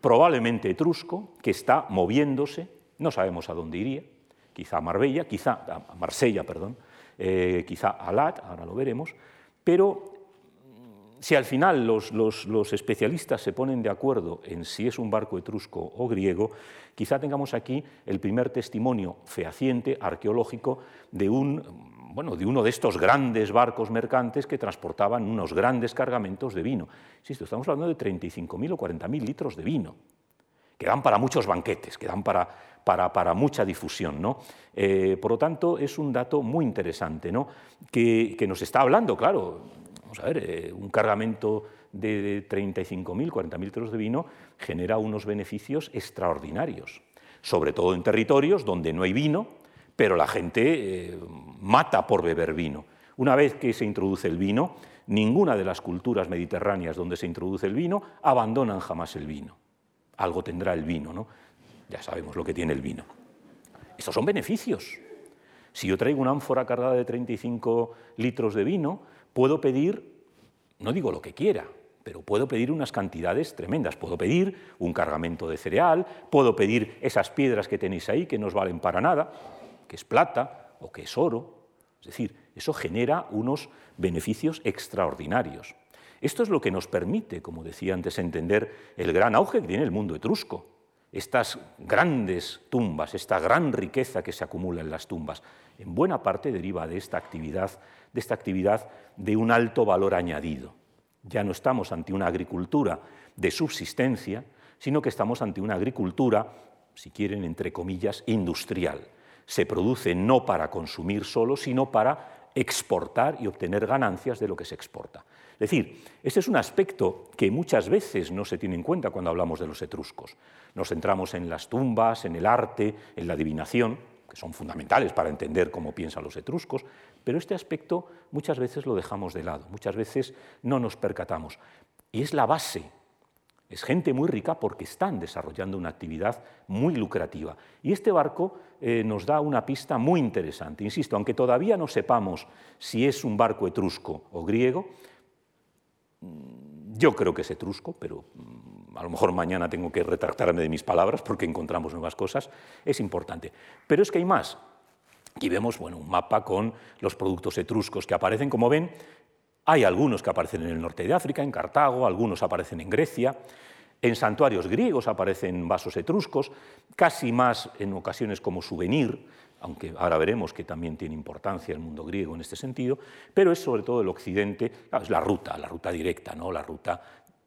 probablemente etrusco, que está moviéndose, no sabemos a dónde iría, quizá a Marbella, quizá a Marsella, perdón, eh, quizá Alat, ahora lo veremos, pero si al final los, especialistas se ponen de acuerdo en si es un barco etrusco o griego, quizá tengamos aquí el primer testimonio fehaciente, arqueológico, de, un, bueno, de uno de estos grandes barcos mercantes que transportaban unos grandes cargamentos de vino. Insisto, estamos hablando de 35.000 o 40.000 litros de vino, que dan para muchos banquetes, que dan para, para, mucha difusión. ¿no? Eh, por lo tanto, es un dato muy interesante ¿no? que, nos está hablando, claro, vamos a ver, eh, un cargamento de 35.000, 40.000 litros de vino genera unos beneficios extraordinarios, sobre todo en territorios donde no hay vino, pero la gente eh, mata por beber vino. Una vez que se introduce el vino, ninguna de las culturas mediterráneas donde se introduce el vino abandonan jamás el vino. Algo tendrá el vino, ¿no? Ya sabemos lo que tiene el vino. Estos son beneficios. Si yo traigo una ánfora cargada de 35 litros de vino, puedo pedir, no digo lo que quiera, pero puedo pedir unas cantidades tremendas. Puedo pedir un cargamento de cereal, puedo pedir esas piedras que tenéis ahí que no os valen para nada, que es plata o que es oro. Es decir, eso genera unos beneficios extraordinarios. Esto es lo que nos permite, como decía antes, entender el gran auge que tiene el mundo etrusco estas grandes tumbas, esta gran riqueza que se acumula en las tumbas, en buena parte deriva de esta actividad, de esta actividad de un alto valor añadido. Ya no estamos ante una agricultura de subsistencia, sino que estamos ante una agricultura, si quieren, entre comillas, industrial. Se produce no para consumir solo, sino para exportar y obtener ganancias de lo que se exporta. Es decir, este es un aspecto que muchas veces no se tiene en cuenta cuando hablamos de los etruscos. Nos centramos en las tumbas, en el arte, en la adivinación, que son fundamentales para entender cómo piensan los etruscos, pero este aspecto muchas veces lo dejamos de lado, muchas veces no nos percatamos. Y es la base. Es gente muy rica porque están desarrollando una actividad muy lucrativa. Y este barco eh, nos da una pista muy interesante. Insisto, aunque todavía no sepamos si es un barco etrusco o griego, yo creo que es etrusco, pero mm, a lo mejor mañana tengo que retractarme de mis palabras porque encontramos nuevas cosas, es importante. Pero es que hay más. Aquí vemos bueno, un mapa con los productos etruscos que aparecen, como ven, hay algunos que aparecen en el norte de África, en Cartago, algunos aparecen en Grecia, en santuarios griegos aparecen vasos etruscos, casi más en ocasiones como souvenir, aunque ahora veremos que también tiene importancia el mundo griego en este sentido, pero es sobre todo el occidente, es la ruta, la ruta directa, ¿no? la ruta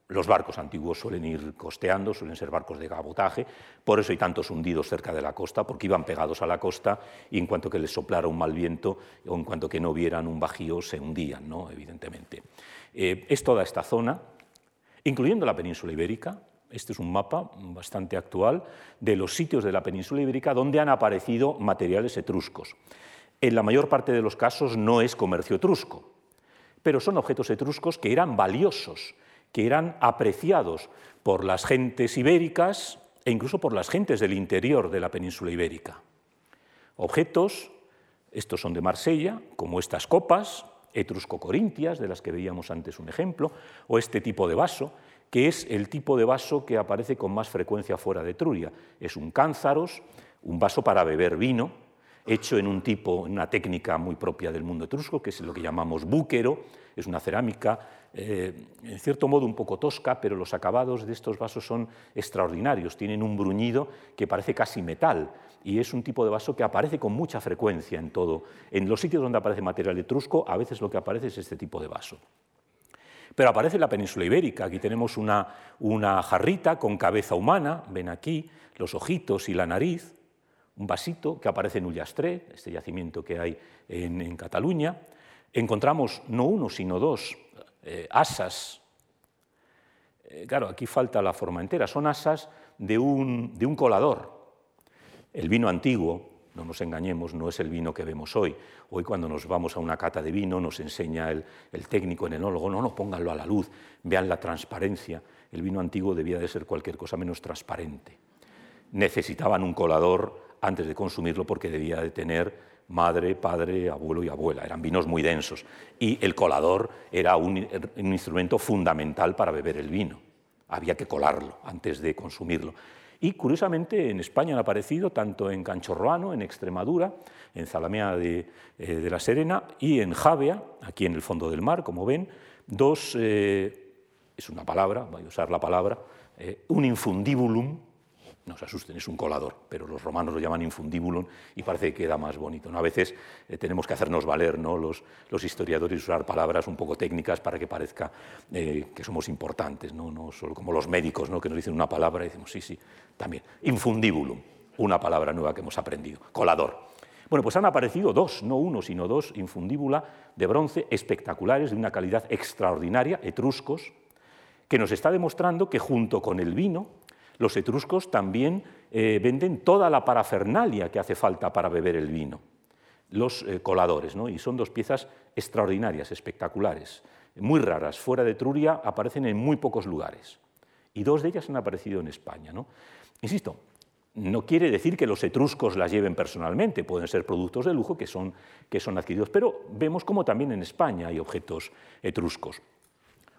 los barcos antiguos suelen ir costeando, suelen ser barcos de cabotaje, por eso hay tantos hundidos cerca de la costa, porque iban pegados a la costa y en cuanto que les soplara un mal viento o en cuanto que no vieran un bajío se hundían, ¿no? evidentemente. Eh, es toda esta zona, incluyendo la península ibérica, este es un mapa bastante actual de los sitios de la península ibérica donde han aparecido materiales etruscos. En la mayor parte de los casos no es comercio etrusco, pero son objetos etruscos que eran valiosos, que eran apreciados por las gentes ibéricas e incluso por las gentes del interior de la península ibérica. Objetos, estos son de Marsella, como estas copas, etrusco-corintias, de las que veíamos antes un ejemplo, o este tipo de vaso, que es el tipo de vaso que aparece con más frecuencia fuera de Etruria. Es un cánzaros, un vaso para beber vino, hecho en un tipo, en una técnica muy propia del mundo etrusco, que es lo que llamamos búquero, es una cerámica eh, en cierto modo un poco tosca, pero los acabados de estos vasos son extraordinarios, tienen un bruñido que parece casi metal y es un tipo de vaso que aparece con mucha frecuencia en todo. En los sitios donde aparece material etrusco, a veces lo que aparece es este tipo de vaso. Pero aparece en la península ibérica. Aquí tenemos una, jarrita con cabeza humana, ven aquí, los ojitos y la nariz, un vasito que aparece en Ullastret, este yacimiento que hay en, Cataluña. Encontramos no uno, sino dos eh, asas. Eh, claro, aquí falta la forma entera, son asas de un colador. El vino antiguo, no nos engañemos, no es el vino que vemos hoy. Hoy cuando nos vamos a una cata de vino nos enseña el, técnico, el enólogo, no, no, pónganlo a la luz, vean la transparencia. El vino antiguo debía de ser cualquier cosa menos transparente. Necesitaban un colador antes de consumirlo porque debía de tener madre, padre, abuelo y abuela. Eran vinos muy densos. Y el colador era un, instrumento fundamental para beber el vino. Había que colarlo antes de consumirlo. Y curiosamente en España han aparecido tanto en Canchorroano, en Extremadura, en Zalamea de, eh, la Serena y en Javea, aquí en el fondo del mar, como ven, dos, eh, es una palabra, voy a usar la palabra, eh, un infundibulum, no se asusten, es un colador, pero los romanos lo llaman infundibulum y parece que queda más bonito. A veces eh, tenemos que hacernos valer ¿no? los, los, historiadores usar palabras un poco técnicas para que parezca eh, que somos importantes, ¿no? no solo como los médicos ¿no? que nos dicen una palabra y decimos sí, sí, también. Infundibulum, una palabra nueva que hemos aprendido, colador. Bueno, pues han aparecido dos, no uno, sino dos infundíbula de bronce espectaculares, de una calidad extraordinaria, etruscos, que nos está demostrando que junto con el vino, los etruscos también eh, venden toda la parafernalia que hace falta para beber el vino, los eh, coladores, ¿no? y son dos piezas extraordinarias, espectaculares, muy raras. Fuera de Etruria aparecen en muy pocos lugares, y dos de ellas han aparecido en España. ¿no? Insisto, no quiere decir que los etruscos las lleven personalmente, pueden ser productos de lujo que son, que son adquiridos, pero vemos como también en España hay objetos etruscos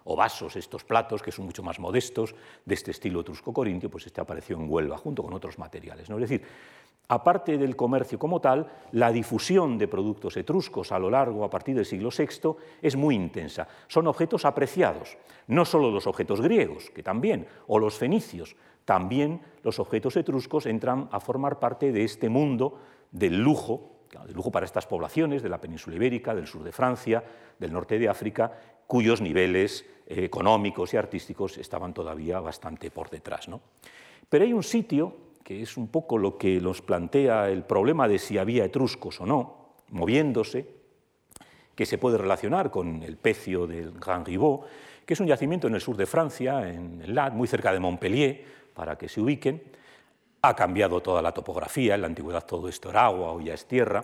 o vasos, estos platos que son mucho más modestos, de este estilo etrusco-corintio, pues este apareció en Huelva junto con otros materiales. ¿no? Es decir, aparte del comercio como tal, la difusión de productos etruscos a lo largo, a partir del siglo VI, es muy intensa. Son objetos apreciados, no solo los objetos griegos, que también, o los fenicios, también los objetos etruscos entran a formar parte de este mundo del lujo, del lujo para estas poblaciones de la península ibérica, del sur de Francia, del norte de África, cuyos niveles económicos y artísticos estaban todavía bastante por detrás. ¿no? Pero hay un sitio que es un poco lo que nos plantea el problema de si había etruscos o no, moviéndose, que se puede relacionar con el pecio del Grand Ribot, que es un yacimiento en el sur de Francia, en el Lat, muy cerca de Montpellier, para que se ubiquen. ha cambiado toda la topografía, en la antigüedad todo esto era agua, hoy ya es tierra,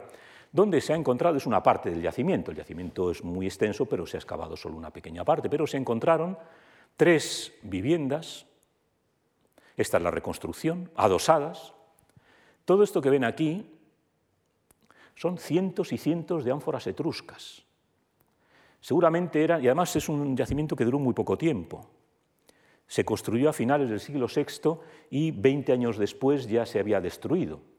donde se ha encontrado es una parte del yacimiento, el yacimiento es muy extenso, pero se ha excavado solo una pequeña parte, pero se encontraron tres viviendas, esta es la reconstrucción, adosadas, todo esto que ven aquí son cientos y cientos de ánforas etruscas. Seguramente era, y además es un yacimiento que duró muy poco tiempo, se construyó a finales del siglo VI y 20 años después ya se había destruido.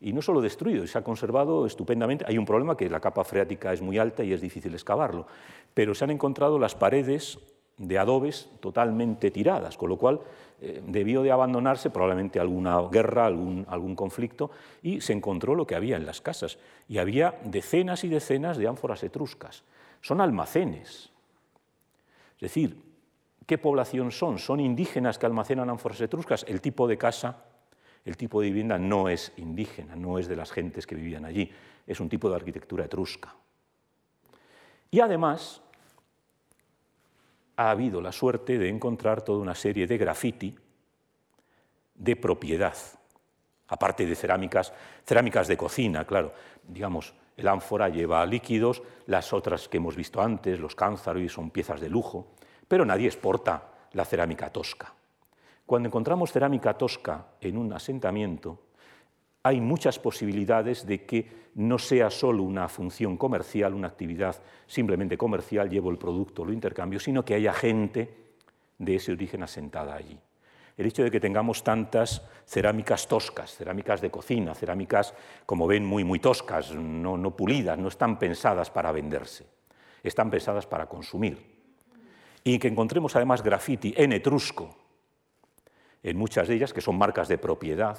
Y no solo destruido, se ha conservado estupendamente. Hay un problema que la capa freática es muy alta y es difícil excavarlo, pero se han encontrado las paredes de adobes totalmente tiradas, con lo cual eh, debió de abandonarse probablemente alguna guerra, algún, algún conflicto, y se encontró lo que había en las casas. Y había decenas y decenas de ánforas etruscas. Son almacenes. Es decir, ¿Qué población son? ¿Son indígenas que almacenan ánforas etruscas? El tipo de casa, el tipo de vivienda no es indígena, no es de las gentes que vivían allí, es un tipo de arquitectura etrusca. Y además ha habido la suerte de encontrar toda una serie de graffiti de propiedad, aparte de cerámicas, cerámicas de cocina, claro, digamos, el ánfora lleva líquidos, las otras que hemos visto antes, los cánzaros, son piezas de lujo, pero nadie exporta la cerámica tosca. Cuando encontramos cerámica tosca en un asentamiento, hay muchas posibilidades de que no sea solo una función comercial, una actividad simplemente comercial, llevo el producto, lo intercambio, sino que haya gente de ese origen asentada allí. El hecho de que tengamos tantas cerámicas toscas, cerámicas de cocina, cerámicas, como ven, muy, muy toscas, no, no pulidas, no están pensadas para venderse, están pensadas para consumir y que encontremos además graffiti en etrusco, en muchas de ellas, que son marcas de propiedad,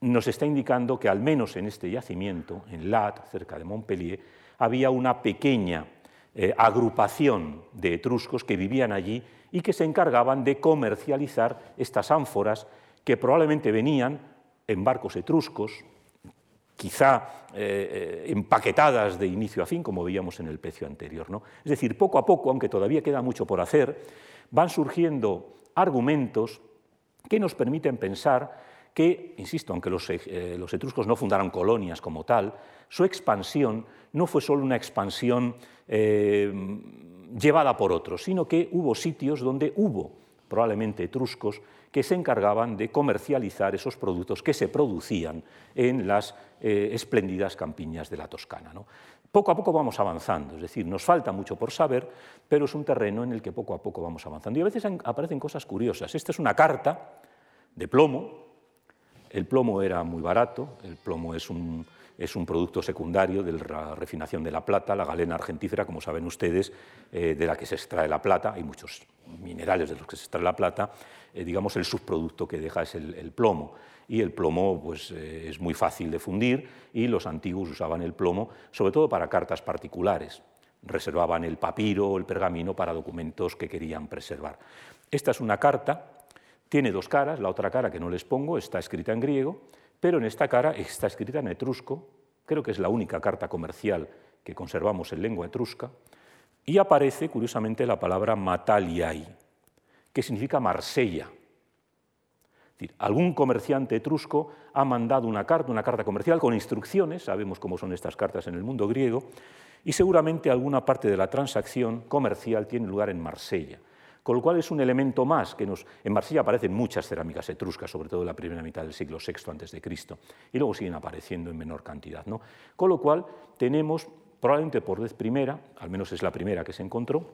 nos está indicando que al menos en este yacimiento, en Lat, cerca de Montpellier, había una pequeña eh, agrupación de etruscos que vivían allí y que se encargaban de comercializar estas ánforas que probablemente venían en barcos etruscos, quizá eh, eh, empaquetadas de inicio a fin, como veíamos en el precio anterior. ¿no? Es decir, poco a poco, aunque todavía queda mucho por hacer, van surgiendo argumentos que nos permiten pensar que, insisto, aunque los, eh, los, etruscos no fundaron colonias como tal, su expansión no fue solo una expansión llevada por otros, sino que hubo sitios donde hubo probablemente etruscos que se encargaban de comercializar esos productos que se producían en las eh, espléndidas campiñas de la Toscana. Poco a poco vamos avanzando, es decir, nos falta mucho por saber, pero es un terreno en el que poco a poco vamos avanzando. Y a veces aparecen cosas curiosas. Esta es una carta de plomo. El plomo era muy barato, el plomo es un, es un producto secundario de la refinación de la plata, la galena argentífera, como saben ustedes, eh, de la que se extrae la plata, hay muchos minerales de los que se extrae la plata, eh, digamos el subproducto que deja es el, plomo. Y el plomo pues, eh, es muy fácil de fundir y los antiguos usaban el plomo sobre todo para cartas particulares. Reservaban el papiro o el pergamino para documentos que querían preservar. Esta es una carta, tiene dos caras, la otra cara que no les pongo está escrita en griego pero en esta cara está escrita en etrusco, creo que es la única carta comercial que conservamos en lengua etrusca, y aparece curiosamente la palabra Mataliai, que significa Marsella. algún comerciante etrusco ha mandado una carta, una carta comercial con instrucciones, sabemos cómo son estas cartas en el mundo griego, y seguramente alguna parte de la transacción comercial tiene lugar en Marsella con lo cual es un elemento más que nos... En Marsella aparecen muchas cerámicas etruscas, sobre todo en la primera mitad del siglo VI a.C., y luego siguen apareciendo en menor cantidad. Con lo cual tenemos, probablemente por vez primera, al menos es la primera que se encontró,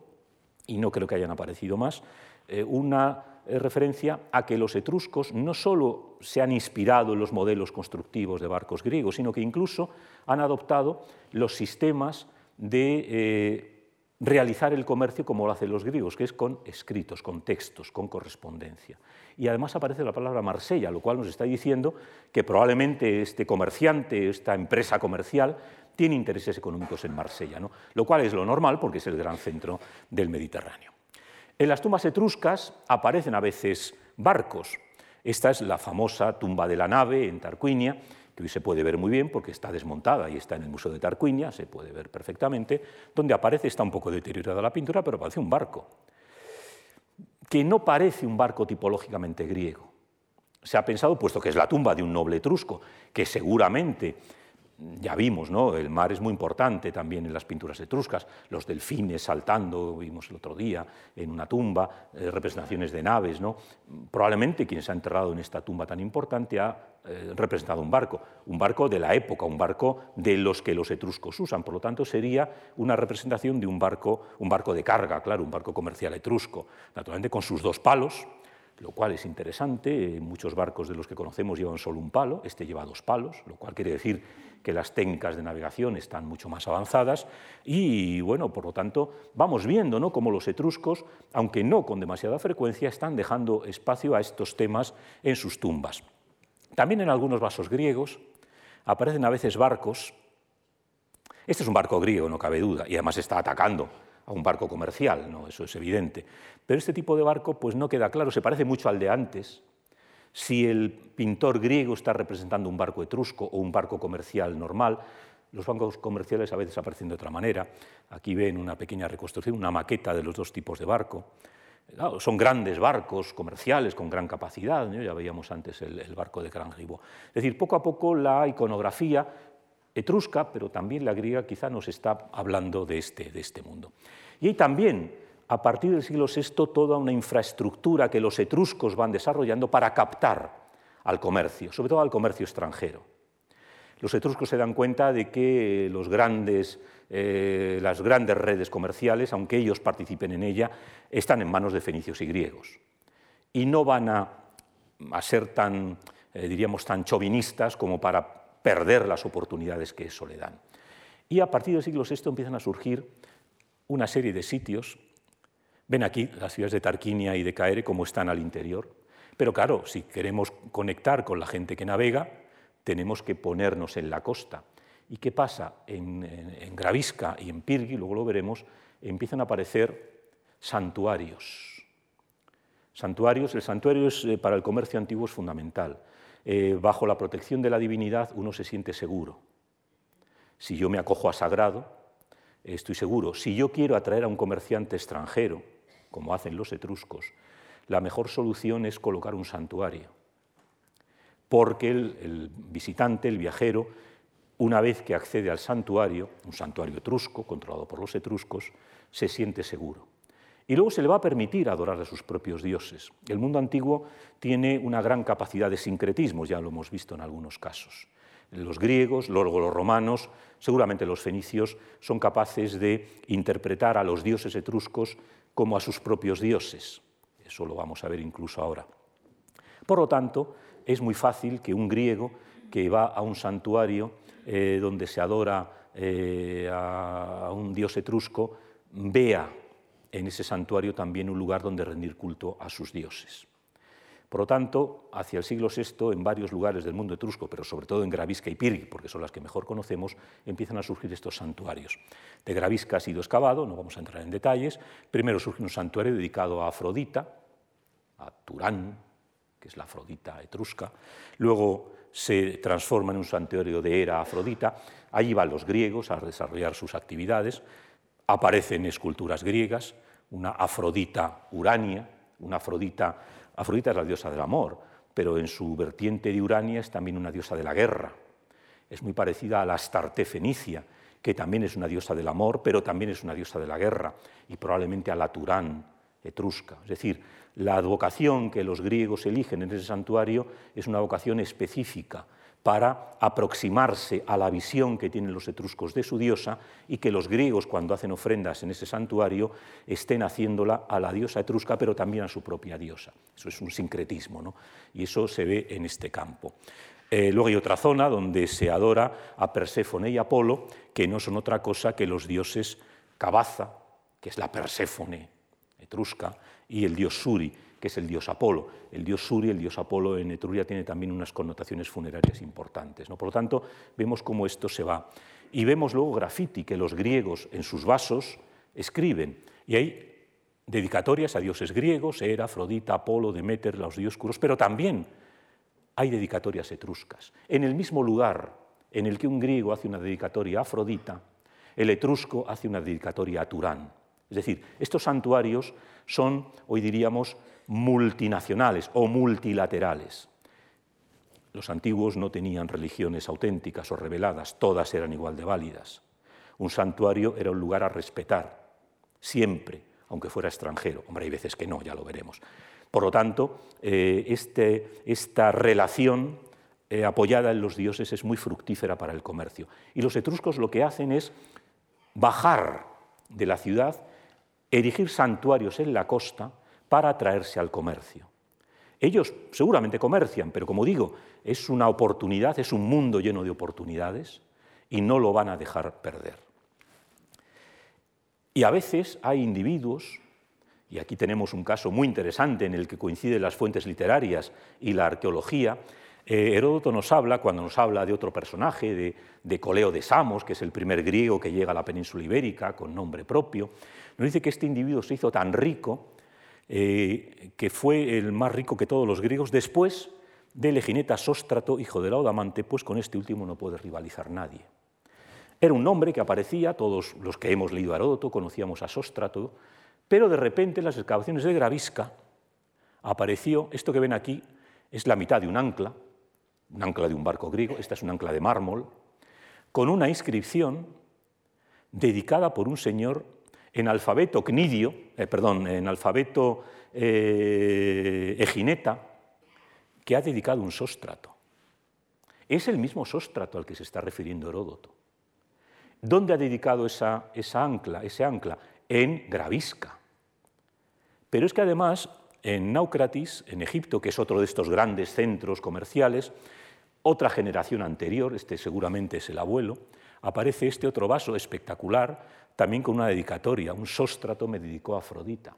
y no creo que hayan aparecido más, eh, una eh, referencia a que los etruscos no solo se han inspirado en los modelos constructivos de barcos griegos, sino que incluso han adoptado los sistemas de eh, realizar el comercio como lo hacen los griegos, que es con escritos, con textos, con correspondencia. Y además aparece la palabra Marsella, lo cual nos está diciendo que probablemente este comerciante, esta empresa comercial, tiene intereses económicos en Marsella, ¿no? lo cual es lo normal porque es el gran centro del Mediterráneo. En las tumbas etruscas aparecen a veces barcos. Esta es la famosa tumba de la nave en Tarquinia, que hoy se puede ver muy bien porque está desmontada y está en el Museo de Tarquinia, se puede ver perfectamente, donde aparece, está un poco deteriorada la pintura, pero parece un barco, que no parece un barco tipológicamente griego, se ha pensado, puesto que es la tumba de un noble etrusco, que seguramente ya vimos, ¿no? el mar es muy importante también en las pinturas etruscas, los delfines saltando, vimos el otro día en una tumba, eh, representaciones de naves. ¿no? Probablemente quien se ha enterrado en esta tumba tan importante ha eh, representado un barco, un barco de la época, un barco de los que los etruscos usan, por lo tanto sería una representación de un barco, un barco de carga, claro, un barco comercial etrusco, naturalmente con sus dos palos, lo cual es interesante. Muchos barcos de los que conocemos llevan solo un palo, este lleva dos palos, lo cual quiere decir que las técnicas de navegación están mucho más avanzadas y, bueno, por lo tanto, vamos viendo ¿no? cómo los etruscos, aunque no con demasiada frecuencia, están dejando espacio a estos temas en sus tumbas. También en algunos vasos griegos aparecen a veces barcos. Este es un barco griego, no cabe duda, y además está atacando a un barco comercial, ¿no? eso es evidente. Pero este tipo de barco pues no queda claro, se parece mucho al de antes, si el pintor griego está representando un barco etrusco o un barco comercial normal, los bancos comerciales a veces aparecen de otra manera. Aquí ven una pequeña reconstrucción, una maqueta de los dos tipos de barco. son grandes barcos comerciales con gran capacidad, ya veíamos antes el, barco de Gran Es decir, poco a poco la iconografía etrusca, pero también la griega, quizá nos está hablando de este, de este mundo. Y hay también a partir del siglo VI toda una infraestructura que los etruscos van desarrollando para captar al comercio, sobre todo al comercio extranjero. Los etruscos se dan cuenta de que eh, las grandes redes comerciales, aunque ellos participen en ella, están en manos de fenicios y griegos. Y no van a, ser tan, eh, diríamos, tan chauvinistas como para perder las oportunidades que eso le dan. Y a partir del siglo VI empiezan a surgir una serie de sitios Ven aquí las ciudades de Tarquinia y de Caere como están al interior. Pero claro, si queremos conectar con la gente que navega, tenemos que ponernos en la costa. ¿Y qué pasa? En, Gravisca y en Pirgi, luego lo veremos, empiezan a aparecer santuarios. Santuarios, el santuario es, eh, para el comercio antiguo es fundamental. Eh, bajo la protección de la divinidad uno se siente seguro. Si yo me acojo a sagrado, estoy seguro. Si yo quiero atraer a un comerciante extranjero, como hacen los etruscos, la mejor solución es colocar un santuario, porque el, visitante, el viajero, una vez que accede al santuario, un santuario etrusco, controlado por los etruscos, se siente seguro. Y luego se le va a permitir adorar a sus propios dioses. El mundo antiguo tiene una gran capacidad de sincretismo, ya lo hemos visto en algunos casos. Los griegos, luego los romanos, seguramente los fenicios, son capaces de interpretar a los dioses etruscos como a sus propios dioses. Eso lo vamos a ver incluso ahora. Por lo tanto, es muy fácil que un griego que va a un santuario eh, donde se adora eh, a un dios etrusco vea en ese santuario también un lugar donde rendir culto a sus dioses. Por lo tanto, hacia el siglo VI, en varios lugares del mundo etrusco, pero sobre todo en Gravisca y Pirgi, porque son las que mejor conocemos, empiezan a surgir estos santuarios. De Gravisca ha sido excavado, no vamos a entrar en detalles. Primero surge un santuario dedicado a Afrodita, a Turán, que es la Afrodita etrusca. Luego se transforma en un santuario de Hera Afrodita. Allí van los griegos a desarrollar sus actividades. Aparecen esculturas griegas, una Afrodita Urania, una Afrodita Afrodita es la diosa del amor, pero en su vertiente de Urania es también una diosa de la guerra. Es muy parecida a la Astarte fenicia, que también es una diosa del amor, pero también es una diosa de la guerra, y probablemente a la Turán etrusca. Es decir, la advocación que los griegos eligen en ese santuario es una vocación específica para aproximarse a la visión que tienen los etruscos de su diosa y que los griegos cuando hacen ofrendas en ese santuario estén haciéndola a la diosa etrusca pero también a su propia diosa. Eso es un sincretismo ¿no? y eso se ve en este campo. Eh, luego hay otra zona donde se adora a Perséfone y Apolo, que no son otra cosa que los dioses Cabaza, que es la Perséfone etrusca, y el dios Suri, que es el dios Apolo. El dios Suri, el dios Apolo en Etruria tiene también unas connotaciones funerarias importantes. ¿no? Por lo tanto, vemos cómo esto se va. Y vemos luego graffiti que los griegos en sus vasos escriben. Y hay dedicatorias a dioses griegos, Hera, Afrodita, Apolo, Demeter, los dioscuros, pero también hay dedicatorias etruscas. En el mismo lugar en el que un griego hace una dedicatoria a Afrodita, el etrusco hace una dedicatoria a Turán. Es decir, estos santuarios son, hoy diríamos, multinacionales o multilaterales. Los antiguos no tenían religiones auténticas o reveladas, todas eran igual de válidas. Un santuario era un lugar a respetar, siempre, aunque fuera extranjero. Hombre, hay veces que no, ya lo veremos. Por lo tanto, eh, este, esta relación eh, apoyada en los dioses es muy fructífera para el comercio. Y los etruscos lo que hacen es bajar de la ciudad, erigir santuarios en la costa para atraerse al comercio. Ellos seguramente comercian, pero como digo, es una oportunidad, es un mundo lleno de oportunidades y no lo van a dejar perder. Y a veces hay individuos, y aquí tenemos un caso muy interesante en el que coinciden las fuentes literarias y la arqueología, eh, Heródoto nos habla, cuando nos habla de otro personaje, de, Coleo de Samos, que es el primer griego que llega a la península ibérica con nombre propio, nos dice que este individuo se hizo tan rico eh, que fue el más rico que todos los griegos después del Egineta Sóstrato, hijo de Laodamante, pues con este último no puede rivalizar nadie. Era un nombre que aparecía, todos los que hemos leído a Heródoto conocíamos a Sóstrato, pero de repente en las excavaciones de Gravisca apareció, esto que ven aquí es la mitad de un ancla, un ancla de un barco griego, esta es un ancla de mármol, con una inscripción dedicada por un señor en alfabeto cnidio, eh, perdón, en alfabeto eh, egineta, que ha dedicado un sóstrato. Es el mismo sóstrato al que se está refiriendo Heródoto. ¿Dónde ha dedicado esa, ancla, ese ancla? En Gravisca. Pero es que además en Naucratis, en Egipto, que es otro de estos grandes centros comerciales, otra generación anterior, este seguramente es el abuelo, aparece este otro vaso espectacular, también con una dedicatoria, un sóstrato me dedicó a Afrodita.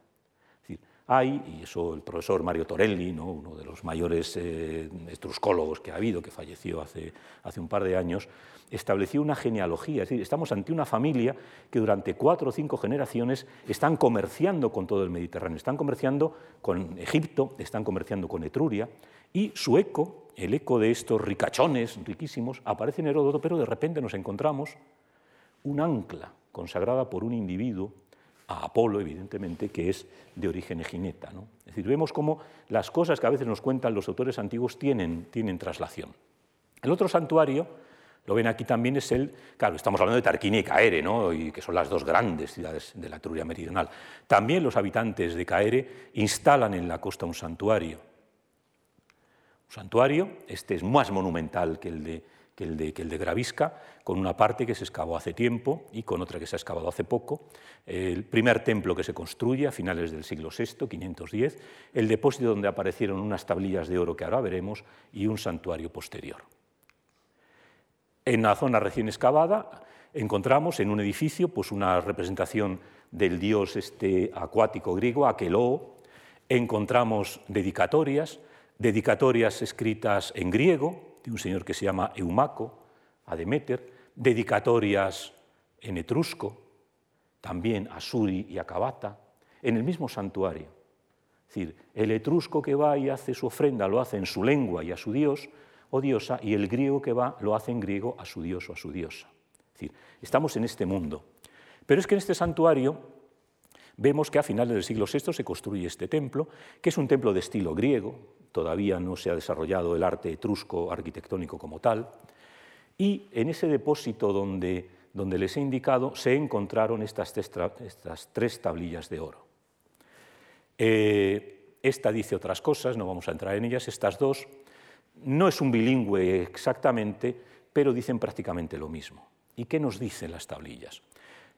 Hay, y eso el profesor Mario Torelli, ¿no? uno de los mayores eh, estruscólogos que ha habido, que falleció hace, hace un par de años, estableció una genealogía. Es decir, estamos ante una familia que durante cuatro o cinco generaciones están comerciando con todo el Mediterráneo, están comerciando con Egipto, están comerciando con Etruria, y su eco, el eco de estos ricachones riquísimos, aparece en Heródoto, pero de repente nos encontramos un ancla consagrada por un individuo a Apolo, evidentemente, que es de origen egineta. ¿no? Es decir, vemos cómo las cosas que a veces nos cuentan los autores antiguos tienen, tienen traslación. El otro santuario, lo ven aquí también, es el, claro, estamos hablando de Tarquinia y Caere, ¿no? y que son las dos grandes ciudades de la Etruria meridional. También los habitantes de Caere instalan en la costa un santuario. Un santuario, este es más monumental que el de que el, de, que el de Gravisca, con una parte que se excavó hace tiempo y con otra que se ha excavado hace poco. El primer templo que se construye a finales del siglo VI, 510, el depósito donde aparecieron unas tablillas de oro que ahora veremos y un santuario posterior. En la zona recién excavada encontramos en un edificio pues, una representación del dios este acuático griego, Aqueloo, encontramos dedicatorias, dedicatorias escritas en griego, de un señor que se llama Eumaco, a Demeter, dedicatorias en etrusco, también a Suri y a Cabata, en el mismo santuario. Es decir, el etrusco que va y hace su ofrenda lo hace en su lengua y a su dios o diosa, y el griego que va lo hace en griego a su dios o a su diosa. Es decir, estamos en este mundo. Pero es que en este santuario vemos que a finales del siglo VI se construye este templo, que es un templo de estilo griego, todavía no se ha desarrollado el arte etrusco arquitectónico como tal, y en ese depósito donde, donde les he indicado se encontraron estas, tres tablillas de oro. Eh, esta dice otras cosas, no vamos a entrar en ellas, estas dos. No es un bilingüe exactamente, pero dicen prácticamente lo mismo. ¿Y qué nos dicen las tablillas?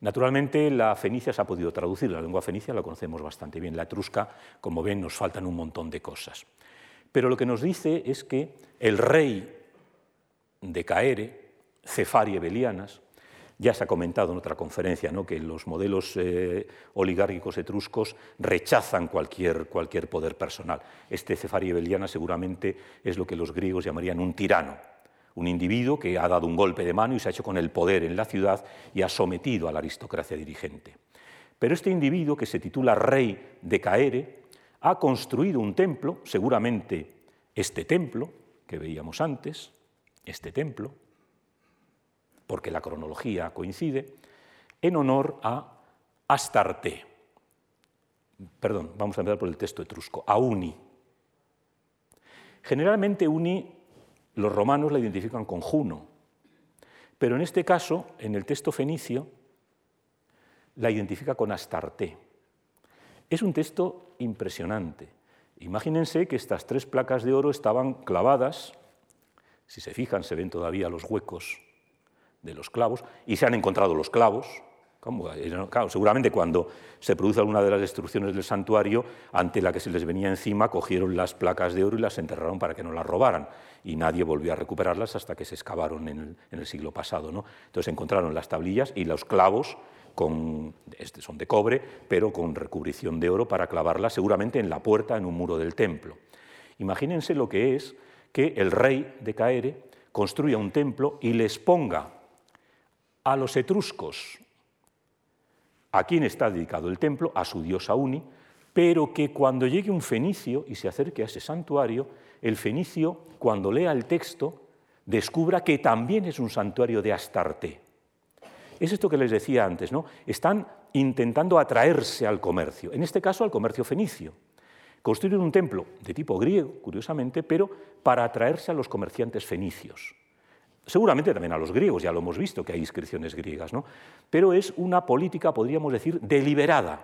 Naturalmente, la fenicia se ha podido traducir, la lengua fenicia la conocemos bastante bien, la etrusca, como ven, nos faltan un montón de cosas. Pero lo que nos dice es que el rey de Caere, Cefarie Belianas, ya se ha comentado en otra conferencia ¿no? que los modelos eh, oligárquicos etruscos rechazan cualquier, cualquier poder personal. Este Cefarie Belianas seguramente es lo que los griegos llamarían un tirano, un individuo que ha dado un golpe de mano y se ha hecho con el poder en la ciudad y ha sometido a la aristocracia dirigente. Pero este individuo, que se titula rey de Caere, ha construido un templo, seguramente este templo que veíamos antes, este templo, porque la cronología coincide, en honor a Astarte. Perdón, vamos a empezar por el texto etrusco, a Uni. Generalmente Uni Los romanos la identifican con Juno, pero en este caso, en el texto fenicio, la identifica con Astarte. Es un texto impresionante. Imagínense que estas tres placas de oro estaban clavadas, si se fijan se ven todavía los huecos de los clavos, y se han encontrado los clavos, Claro, seguramente cuando se produce alguna de las destrucciones del santuario, ante la que se les venía encima, cogieron las placas de oro y las enterraron para que no las robaran. Y nadie volvió a recuperarlas hasta que se excavaron en el, siglo pasado. ¿no? Entonces encontraron las tablillas y los clavos, con, este son de cobre, pero con recubrición de oro para clavarlas seguramente en la puerta, en un muro del templo. Imagínense lo que es que el rey de Caere construya un templo y les ponga a los etruscos a quién está dedicado el templo, a su diosa Uni, pero que cuando llegue un fenicio y se acerque a ese santuario, el fenicio, cuando lea el texto, descubra que también es un santuario de Astarte. Es esto que les decía antes, ¿no? Están intentando atraerse al comercio, en este caso al comercio fenicio. Construyen un templo de tipo griego, curiosamente, pero para atraerse a los comerciantes fenicios seguramente también a los griegos, ya lo hemos visto que hay inscripciones griegas, ¿no? pero es una política, podríamos decir, deliberada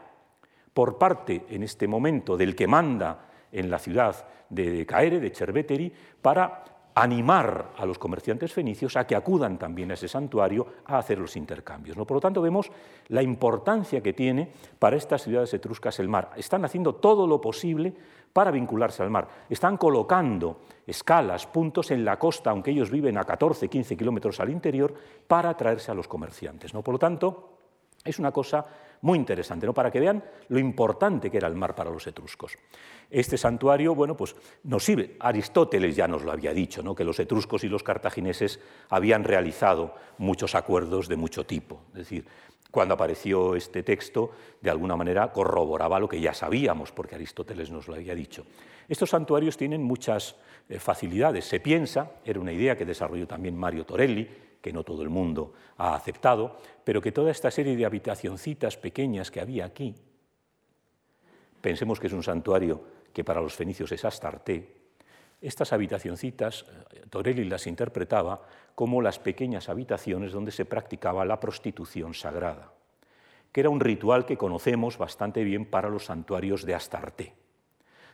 por parte, en este momento, del que manda en la ciudad de Caere, de Cerveteri, para animar a los comerciantes fenicios a que acudan también a ese santuario a hacer los intercambios. ¿no? Por lo tanto, vemos la importancia que tiene para estas ciudades etruscas el mar. Están haciendo todo lo posible para vincularse al mar. Están colocando escalas, puntos en la costa, aunque ellos viven a 14, 15 kilómetros al interior, para atraerse a los comerciantes. ¿no? Por lo tanto, es una cosa muy interesante, ¿no? para que vean lo importante que era el mar para los etruscos. Este santuario, bueno, pues nos sirve. Aristóteles ya nos lo había dicho, ¿no? que los etruscos y los cartagineses habían realizado muchos acuerdos de mucho tipo. Es decir, cuando apareció este texto, de alguna manera corroboraba lo que ya sabíamos, porque Aristóteles nos lo había dicho. Estos santuarios tienen muchas eh, facilidades. Se piensa, era una idea que desarrolló también Mario Torelli, que no todo el mundo ha aceptado, pero que toda esta serie de habitacioncitas pequeñas que había aquí, pensemos que es un santuario que para los fenicios es Astarte, estas habitacioncitas, eh, Torelli las interpretaba como las pequeñas habitaciones donde se practicaba la prostitución sagrada, que era un ritual que conocemos bastante bien para los santuarios de Astarte.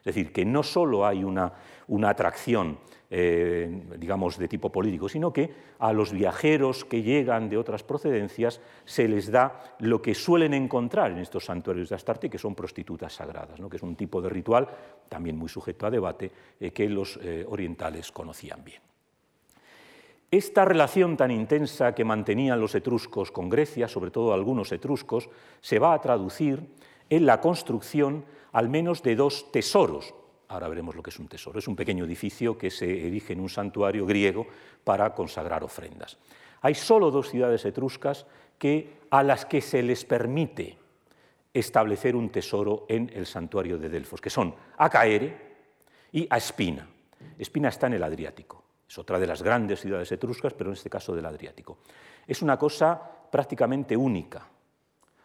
Es decir, que no solo hay una, atracción, eh, digamos, de tipo político, sino que a los viajeros que llegan de otras procedencias se les da lo que suelen encontrar en estos santuarios de Astarte, que son prostitutas sagradas, que es un tipo de ritual también muy sujeto a debate eh, que los eh, orientales conocían bien. Esta relación tan intensa que mantenían los etruscos con Grecia, sobre todo algunos etruscos, se va a traducir en la construcción al menos de dos tesoros. Ahora veremos lo que es un tesoro. Es un pequeño edificio que se erige en un santuario griego para consagrar ofrendas. Hay solo dos ciudades etruscas que, a las que se les permite establecer un tesoro en el santuario de Delfos, que son Acaere y Aspina. Espina está en el Adriático. Es otra de las grandes ciudades etruscas, pero en este caso del Adriático. Es una cosa prácticamente única.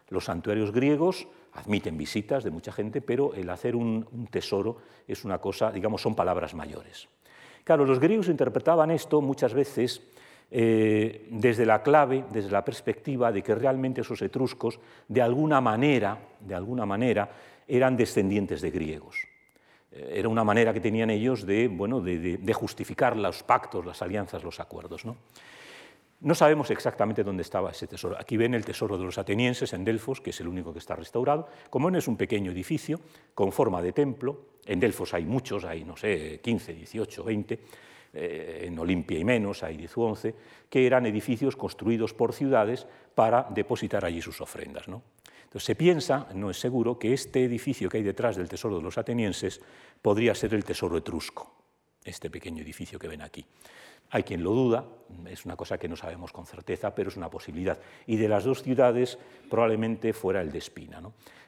Los santuarios griegos admiten visitas de mucha gente, pero el hacer un, tesoro es una cosa, digamos, son palabras mayores. Claro, los griegos interpretaban esto muchas veces eh, desde la clave, desde la perspectiva de que realmente esos etruscos, de alguna manera, de alguna manera, eran descendientes de griegos. Eh, era una manera que tenían ellos de, bueno, de, de justificar los pactos, las alianzas, los acuerdos. ¿no? No sabemos exactamente dónde estaba ese tesoro. Aquí ven el tesoro de los atenienses en Delfos, que es el único que está restaurado. Como no es un pequeño edificio con forma de templo, en Delfos hay muchos, hay, no sé, 15, 18, 20, en Olimpia y menos, hay 10 o 11, que eran edificios construidos por ciudades para depositar allí sus ofrendas. ¿no? Entonces se piensa, no es seguro, que este edificio que hay detrás del tesoro de los atenienses podría ser el tesoro etrusco, este pequeño edificio que ven aquí. Hay quien lo duda, es una cosa que no sabemos con certeza, pero es una posibilidad. Y de las dos ciudades probablemente fuera el de Espina.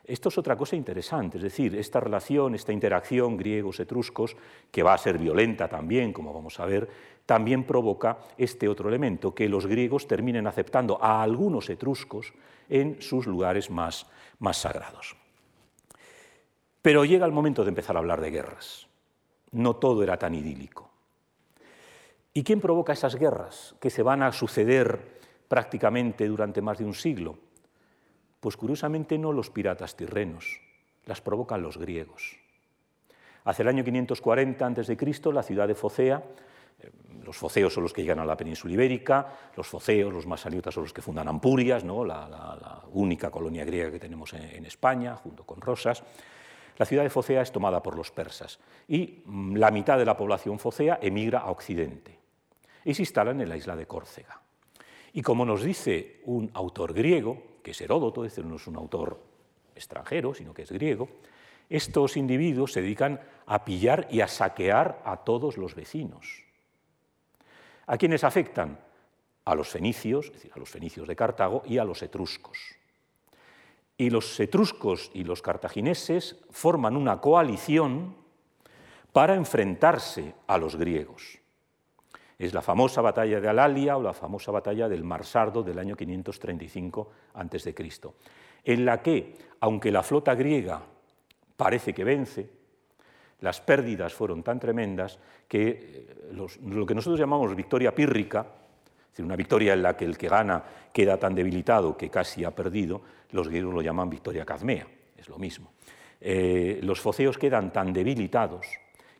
Esto es otra cosa interesante, es decir, esta relación, esta interacción griegos-etruscos, que va a ser violenta también, como vamos a ver, también provoca este otro elemento, que los griegos terminen aceptando a algunos etruscos en sus lugares más, más sagrados. Pero llega el momento de empezar a hablar de guerras. No todo era tan idílico. ¿Y quién provoca esas guerras que se van a suceder prácticamente durante más de un siglo? Pues curiosamente no los piratas tirrenos, las provocan los griegos. Hacia el año 540 a.C., la ciudad de Focea, eh, los foceos son los que llegan a la península ibérica, los foceos, los masaliotas son los que fundan Ampurias, ¿no? la, única colonia griega que tenemos en, España, junto con Rosas. La ciudad de Focea es tomada por los persas y mm, la mitad de la población focea emigra a Occidente y se instalan en la isla de Córcega. Y como nos dice un autor griego, que es Heródoto, es decir, no es un autor extranjero, sino que es griego, estos individuos se dedican a pillar y a saquear a todos los vecinos. ¿A quiénes afectan? A los fenicios, es decir, a los fenicios de Cartago y a los etruscos. Y los etruscos y los cartagineses forman una coalición para enfrentarse a los griegos. Es la famosa batalla de Alalia o la famosa batalla del Marsardo del año 535 a.C., en la que, aunque la flota griega parece que vence, las pérdidas fueron tan tremendas que eh, lo que nosotros llamamos victoria pírrica, es decir, una victoria en la que el que gana queda tan debilitado que casi ha perdido, los griegos lo llaman victoria cazmea, es lo mismo. Eh, los foceos quedan tan debilitados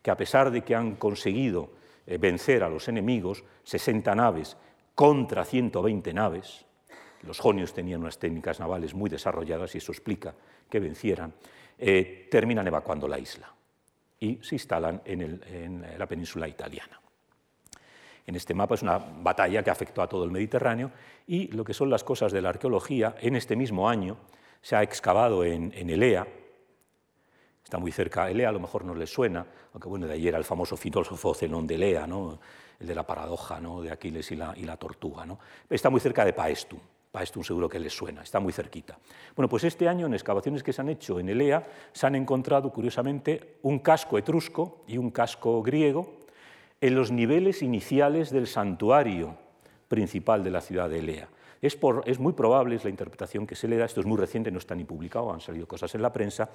que a pesar de que han conseguido vencer a los enemigos, 60 naves contra 120 naves, los jonios tenían unas técnicas navales muy desarrolladas y eso explica que vencieran, eh, terminan evacuando la isla y se instalan en, la península italiana. En este mapa es una batalla que afectó a todo el Mediterráneo y lo que son las cosas de la arqueología, en este mismo año se ha excavado en, Elea, está muy cerca, Elea a lo mejor no les suena, aunque bueno, de ayer era el famoso filósofo Zenón de Elea, ¿no? el de la paradoja ¿no? de Aquiles y la, y la tortuga. ¿no? Está muy cerca de Paestum, un seguro que les suena, está muy cerquita. Bueno, pues este año en excavaciones que se han hecho en Elea se han encontrado curiosamente un casco etrusco y un casco griego en los niveles iniciales del santuario principal de la ciudad de Elea. Es, es, muy probable, es la interpretación que se le da, esto es muy reciente, no está ni publicado, han salido cosas en la prensa,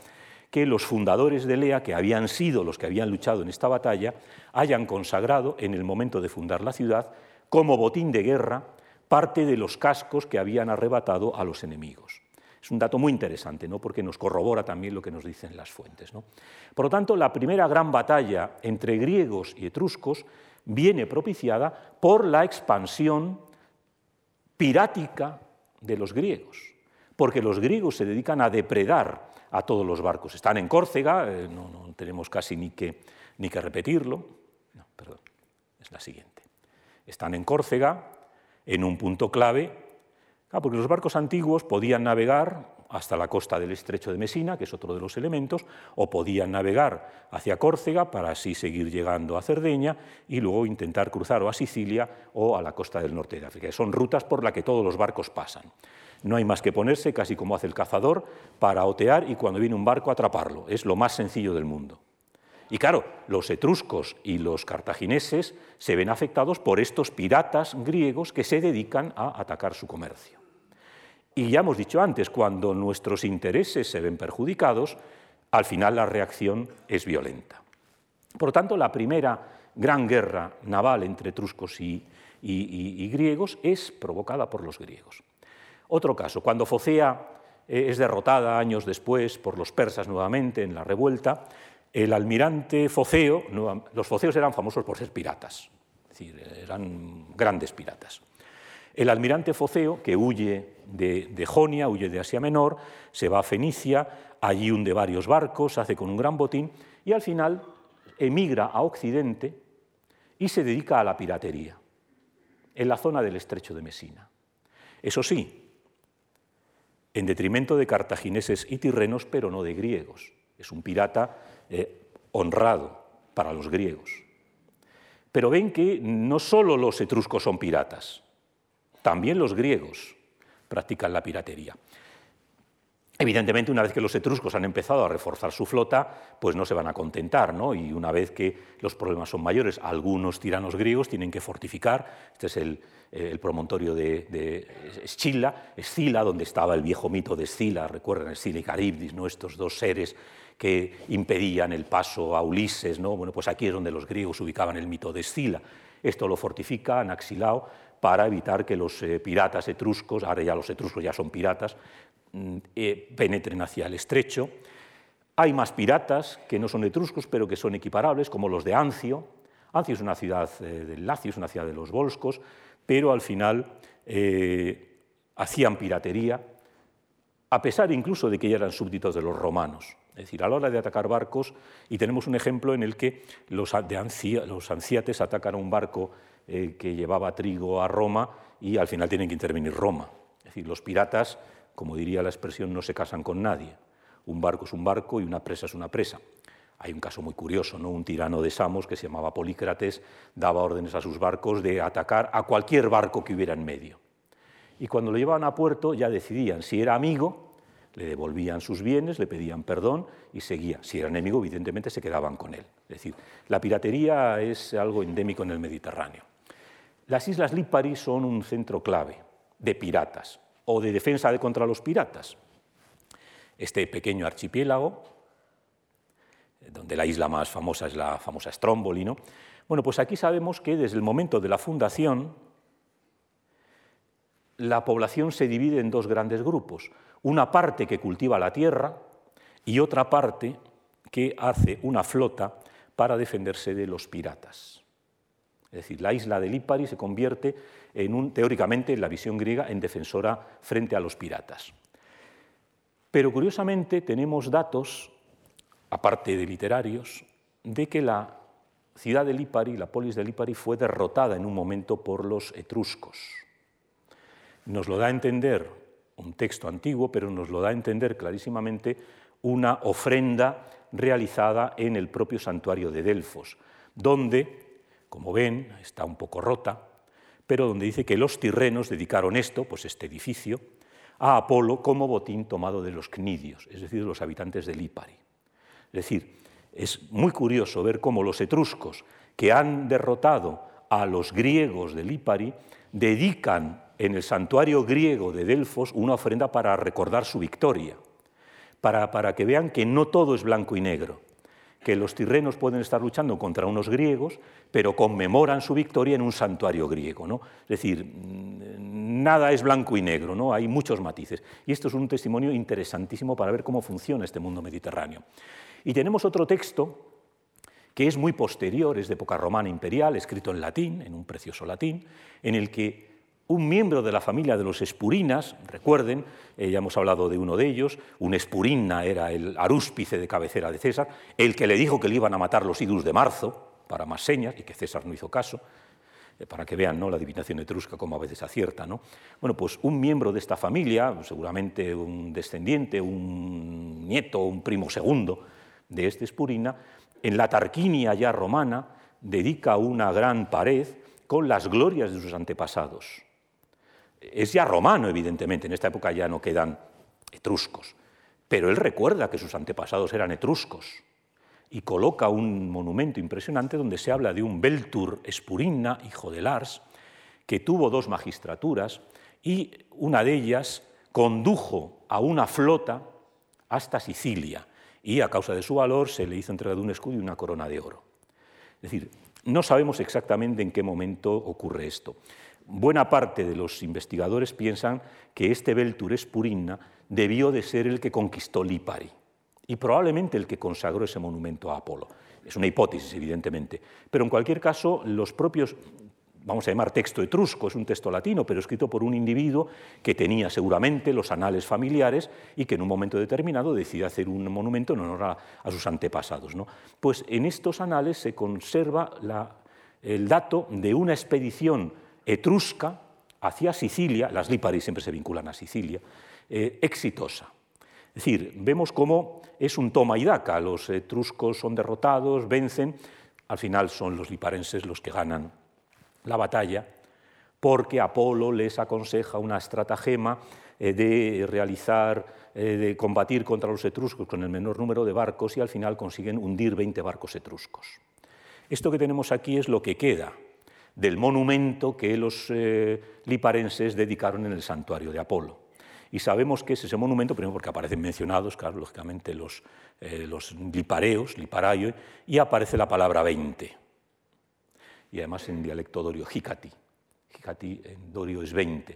que los fundadores de Elea, que habían sido los que habían luchado en esta batalla, hayan consagrado en el momento de fundar la ciudad como botín de guerra parte de los cascos que habían arrebatado a los enemigos. Es un dato muy interesante, ¿no? porque nos corrobora también lo que nos dicen las fuentes. Por lo tanto, la primera gran batalla entre griegos y etruscos viene propiciada por la expansión pirática de los griegos, porque los griegos se dedican a depredar a todos los barcos. Están en Córcega, eh, no, tenemos casi ni que, ni que repetirlo. No, perdón, es la siguiente. Están en Córcega, en un punto clave, porque los barcos antiguos podían navegar hasta la costa del estrecho de Mesina, que es otro de los elementos, o podían navegar hacia Córcega para así seguir llegando a Cerdeña y luego intentar cruzar o a Sicilia o a la costa del norte de África. Son rutas por las que todos los barcos pasan. No hay más que ponerse, casi como hace el cazador, para otear y cuando viene un barco atraparlo. Es lo más sencillo del mundo. Y claro, los etruscos y los cartagineses se ven afectados por estos piratas griegos que se dedican a atacar su comercio. Y ya hemos dicho antes, cuando nuestros intereses se ven perjudicados, al final la reacción es violenta. Por lo tanto, la primera gran guerra naval entre etruscos y, y griegos es provocada por los griegos. Otro caso, cuando Focea eh, es derrotada años después por los persas nuevamente en la revuelta, el almirante Foceo, los foceos eran famosos por ser piratas, es decir, eran grandes piratas. El almirante Foceo, que huye de, Jonia, huye de Asia Menor, se va a Fenicia, allí hunde varios barcos, hace con un gran botín y al final emigra a Occidente y se dedica a la piratería en la zona del estrecho de Mesina. Eso sí, en detrimento de cartagineses y tirrenos, pero no de griegos. Es un pirata eh, honrado para los griegos. Pero ven que no solo los etruscos son piratas, también los griegos practican la piratería. Evidentemente, una vez que los etruscos han empezado a reforzar su flota, pues no se van a contentar, ¿no? Y una vez que los problemas son mayores, algunos tiranos griegos tienen que fortificar. Este es el, promontorio de, de, Escila, donde estaba el viejo mito de Escila, recuerdan Escila y Caribdis, ¿no? Estos dos seres que impedían el paso a Ulises, ¿no? Bueno, pues aquí es donde los griegos ubicaban el mito de Escila. Esto lo fortifica Anaxilao para evitar que los eh, piratas etruscos, ahora ya los etruscos ya son piratas, eh, penetren hacia el estrecho. Hay más piratas que no son etruscos, pero que son equiparables, como los de Ancio. Ancio es una ciudad del Lacio, es una ciudad de los Volscos, pero al final hacían piratería, a pesar incluso de que ya eran súbditos de los romanos. Es decir, a la hora de atacar barcos, y tenemos un ejemplo en el que los, los anciates atacan a un barco eh, que llevaba trigo a Roma y al final tienen que intervenir Roma. Es decir, los piratas, como diría la expresión, no se casan con nadie. Un barco es un barco y una presa es una presa. Hay un caso muy curioso, ¿no? un tirano de Samos que se llamaba Polícrates daba órdenes a sus barcos de atacar a cualquier barco que hubiera en medio y cuando lo llevaban a puerto ya decidían si era amigo, le devolvían sus bienes, le pedían perdón y seguía. Si era enemigo, evidentemente se quedaban con él. Es decir, la piratería es algo endémico en el Mediterráneo. Las Islas Lipari son un centro clave de piratas o de defensa de contra los piratas. Este pequeño archipiélago, donde la isla más famosa es la famosa Stromboli, ¿no? Bueno, pues aquí sabemos que desde el momento de la fundación la población se divide en dos grandes grupos. Una parte que cultiva la tierra y otra parte que hace una flota para defenderse de los piratas. Es decir, la isla de Lipari se convierte en un, teóricamente, en la visión griega, en defensora frente a los piratas. Pero curiosamente tenemos datos, aparte de literarios, de que la ciudad de Lipari, la polis de Lipari, fue derrotada en un momento por los etruscos nos lo da a entender un texto antiguo, pero nos lo da a entender clarísimamente una ofrenda realizada en el propio santuario de Delfos, donde, como ven, está un poco rota, pero donde dice que los tirrenos dedicaron esto, pues este edificio, a Apolo como botín tomado de los cnidios, es decir, de los habitantes de Lipari. Es decir, es muy curioso ver cómo los etruscos, que han derrotado a los griegos de Lipari, dedican en el santuario griego de Delfos una ofrenda para recordar su victoria, para, para, que vean que no todo es blanco y negro, que los tirrenos pueden estar luchando contra unos griegos, pero conmemoran su victoria en un santuario griego. ¿no? Es decir, mm, nada es blanco y negro, ¿no? hay muchos matices. Y esto es un testimonio interesantísimo para ver cómo funciona este mundo mediterráneo. Y tenemos otro texto que es muy posterior, es de época romana imperial, escrito en latín, en un precioso latín, en el que un miembro de la familia de los Espurinas, recuerden, eh, ya hemos hablado de uno de ellos, un Espurina era el arúspice de cabecera de César, el que le dijo que le iban a matar los idus de marzo, para más señas, y que César no hizo caso, eh, para que vean ¿no? la adivinación etrusca como a veces acierta. ¿no? Bueno, pues un miembro de esta familia, seguramente un descendiente, un nieto, un primo segundo de este Espurina, en la Tarquinia ya romana, dedica una gran pared con las glorias de sus antepasados es ya romano, evidentemente, en esta época ya no quedan etruscos, pero él recuerda que sus antepasados eran etruscos y coloca un monumento impresionante donde se habla de un Beltur Espurina, hijo de Lars, que tuvo dos magistraturas y una de ellas condujo a una flota hasta Sicilia y a causa de su valor se le hizo entrega de un escudo y una corona de oro. Es decir, no sabemos exactamente en qué momento ocurre esto buena parte de los investigadores piensan que este Beltur Espurinna debió de ser el que conquistó Lipari y probablemente el que consagró ese monumento a Apolo. Es una hipótesis, evidentemente, pero en cualquier caso los propios, vamos a llamar texto etrusco, es un texto latino, pero escrito por un individuo que tenía seguramente los anales familiares y que en un momento determinado decide hacer un monumento en honor a, sus antepasados. ¿no? Pues en estos anales se conserva el dato de una expedición etrusca hacia Sicilia, las Lipari siempre se vinculan a Sicilia, eh, exitosa. Es decir, vemos cómo es un toma y daca, los etruscos son derrotados, vencen, al final son los liparenses los que ganan la batalla, porque Apolo les aconseja una estratagema eh, de realizar, eh, de combatir contra los etruscos con el menor número de barcos y al final consiguen hundir 20 barcos etruscos. Esto que tenemos aquí es lo que queda del monumento que los eh, liparenses dedicaron en el santuario de Apolo. Y sabemos que es ese monumento, primero porque aparecen mencionados, claro, lógicamente, los, eh, los lipareos, liparaio, y aparece la palabra 20. y además en dialecto dorio, Hikati. Hikati en dorio es 20.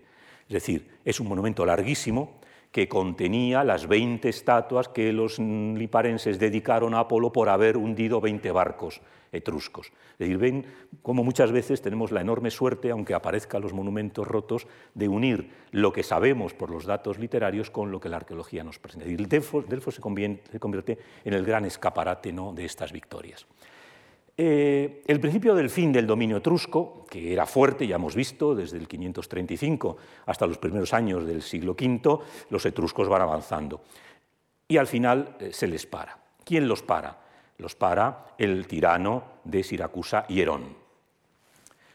Es decir, es un monumento larguísimo que contenía las 20 estatuas que los liparenses dedicaron a Apolo por haber hundido 20 barcos etruscos. Es decir, ven cómo muchas veces tenemos la enorme suerte, aunque aparezcan los monumentos rotos, de unir lo que sabemos por los datos literarios con lo que la arqueología nos presenta. El Delfos, se, convierte, en el gran escaparate ¿no? de estas victorias. Eh, el principio del fin del dominio etrusco, que era fuerte, ya hemos visto, desde el 535 hasta los primeros años del siglo V, los etruscos van avanzando. Y al final eh, se les para. ¿Quién los para? Los para el tirano de Siracusa, Hierón.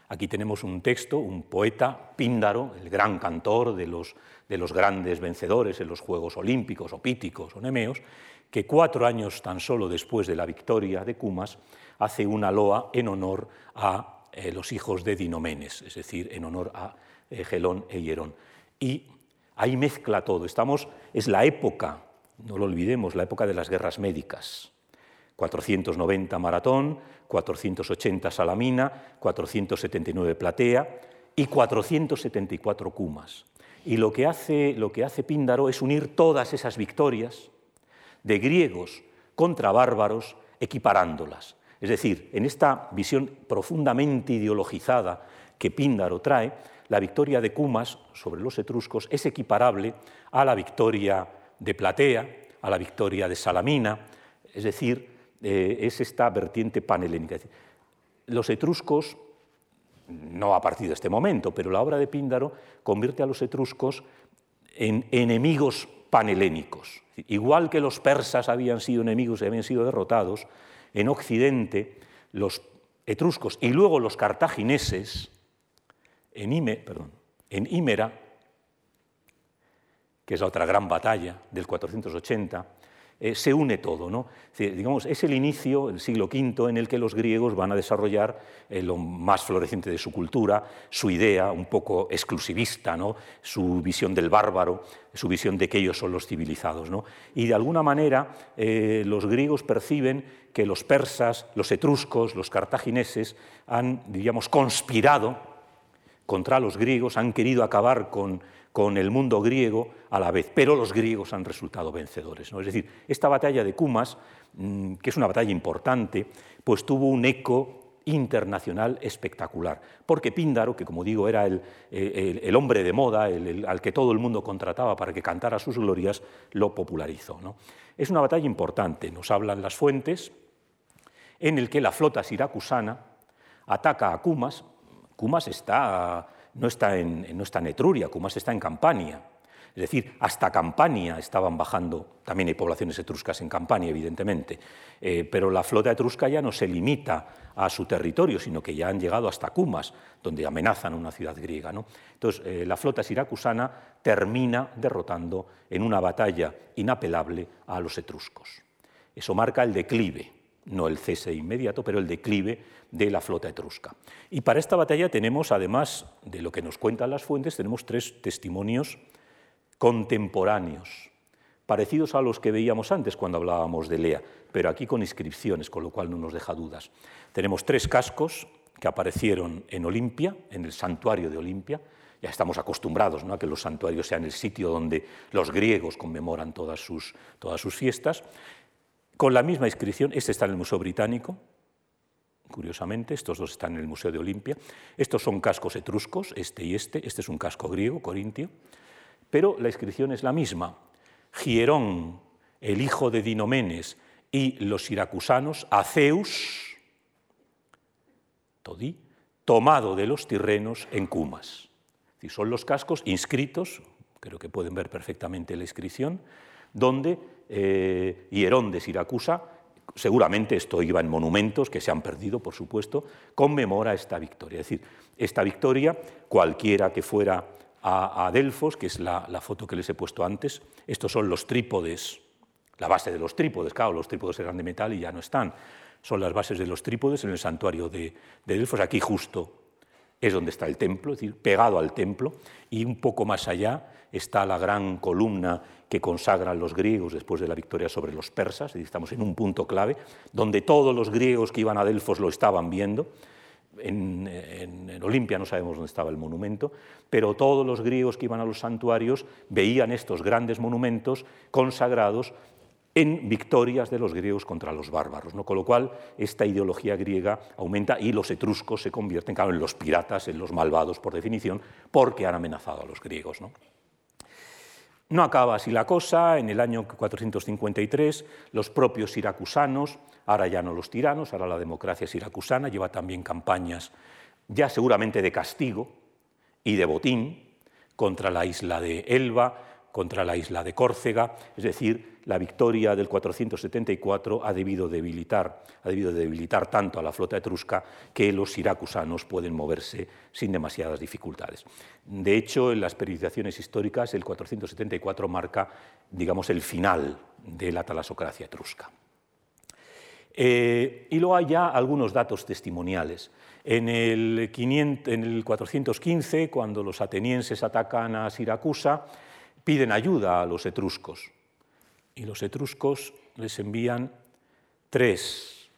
Aquí tenemos un texto, un poeta, Píndaro, el gran cantor de los, de los grandes vencedores en los Juegos Olímpicos o Píticos o Nemeos, que cuatro años tan solo después de la victoria de Cumas hace una loa en honor a eh, los hijos de Dinomenes, es decir, en honor a eh, Gelón e Hierón. Y ahí mezcla todo. Estamos, es la época, no lo olvidemos, la época de las guerras médicas. 490 Maratón, 480 Salamina, 479 Platea y 474 Cumas. Y lo que hace, lo que hace Píndaro es unir todas esas victorias de griegos contra bárbaros, equiparándolas. Es decir, en esta visión profundamente ideologizada que Píndaro trae, la victoria de Cumas sobre los etruscos es equiparable a la victoria de Platea, a la victoria de Salamina, es decir, eh, es esta vertiente panhelénica. Los etruscos, no a partir de este momento, pero la obra de Píndaro convierte a los etruscos en enemigos panhelénicos. Igual que los persas habían sido enemigos y habían sido derrotados, en Occidente los etruscos y luego los cartagineses en, Ímera, que es la otra gran batalla del 480, eh, se une todo. ¿no? digamos, es el inicio, el siglo V, en el que los griegos van a desarrollar eh, lo más floreciente de su cultura, su idea un poco exclusivista, ¿no? su visión del bárbaro, su visión de que ellos son los civilizados. ¿no? Y de alguna manera eh, los griegos perciben que los persas, los etruscos, los cartagineses han, diríamos, conspirado contra los griegos, han querido acabar con con el mundo griego a la vez, pero los griegos han resultado vencedores. ¿no? Es decir, esta batalla de Cumas, mm, que es una batalla importante, pues tuvo un eco internacional espectacular, porque Píndaro, que como digo era el, hombre de moda, al que todo el mundo contrataba para que cantara sus glorias, lo popularizó. Es una batalla importante, nos hablan las fuentes, en el que la flota siracusana ataca a Cumas, Cumas está no está en, no está Etruria, Cumas está en Campania. Es decir, hasta Campania estaban bajando, también hay poblaciones etruscas en Campania, evidentemente, eh, pero la flota etrusca ya no se limita a su territorio, sino que ya han llegado hasta Cumas, donde amenazan una ciudad griega. ¿no? Entonces, eh, la flota siracusana termina derrotando en una batalla inapelable a los etruscos. Eso marca el declive no el cese inmediato, pero el declive de la flota etrusca. Y para esta batalla tenemos, además de lo que nos cuentan las fuentes, tenemos tres testimonios contemporáneos, parecidos a los que veíamos antes cuando hablábamos de Lea, pero aquí con inscripciones, con lo cual no nos deja dudas. Tenemos tres cascos que aparecieron en Olimpia, en el santuario de Olimpia, ya estamos acostumbrados a que los santuarios sean el sitio donde los griegos conmemoran todas sus, todas sus fiestas con la misma inscripción. Este está en el Museo Británico, curiosamente, estos dos están en el Museo de Olimpia. Estos son cascos etruscos, este y este. Este es un casco griego, corintio, pero la inscripción es la misma. Gierón, el hijo de Dinomenes, y los siracusanos, a Zeus, Todí, tomado de los tirrenos en Cumas. son los cascos inscritos, creo que pueden ver perfectamente la inscripción, donde eh, Hierón de Siracusa, seguramente esto iba en monumentos que se han perdido, por supuesto, conmemora esta victoria. Es decir, esta victoria, cualquiera que fuera a, Delfos, que es la, foto que les he puesto antes, estos son los trípodes, la base de los trípodes, claro, los trípodes eran de metal y ya no están, son las bases de los trípodes en el santuario de, de Delfos, aquí justo es donde está el templo, es decir, pegado al templo, y un poco más allá está la gran columna que consagran los griegos después de la victoria sobre los persas, y estamos en un punto clave, donde todos los griegos que iban a Delfos lo estaban viendo, en, en, Olimpia no sabemos dónde estaba el monumento, pero todos los griegos que iban a los santuarios veían estos grandes monumentos consagrados en victorias de los griegos contra los bárbaros, ¿no? con lo cual esta ideología griega aumenta y los etruscos se convierten claro, en los piratas, en los malvados por definición, porque han amenazado a los griegos. ¿no? No acaba así la cosa, en el año 453 los propios siracusanos, ahora ya no los tiranos, ahora la democracia siracusana lleva también campañas ya seguramente de castigo y de botín contra la isla de Elba, contra la isla de Córcega, es decir, la victoria del 474 ha debido debilitar, ha debido debilitar tanto a la flota etrusca que los siracusanos pueden moverse sin demasiadas dificultades. De hecho, en las periodizaciones históricas, el 474 marca, digamos, el final de la talasocracia etrusca. Eh, y luego hay ya algunos datos testimoniales. En el, en el 415, cuando los atenienses atacan a Siracusa, piden ayuda a los etruscos y los etruscos les envían tres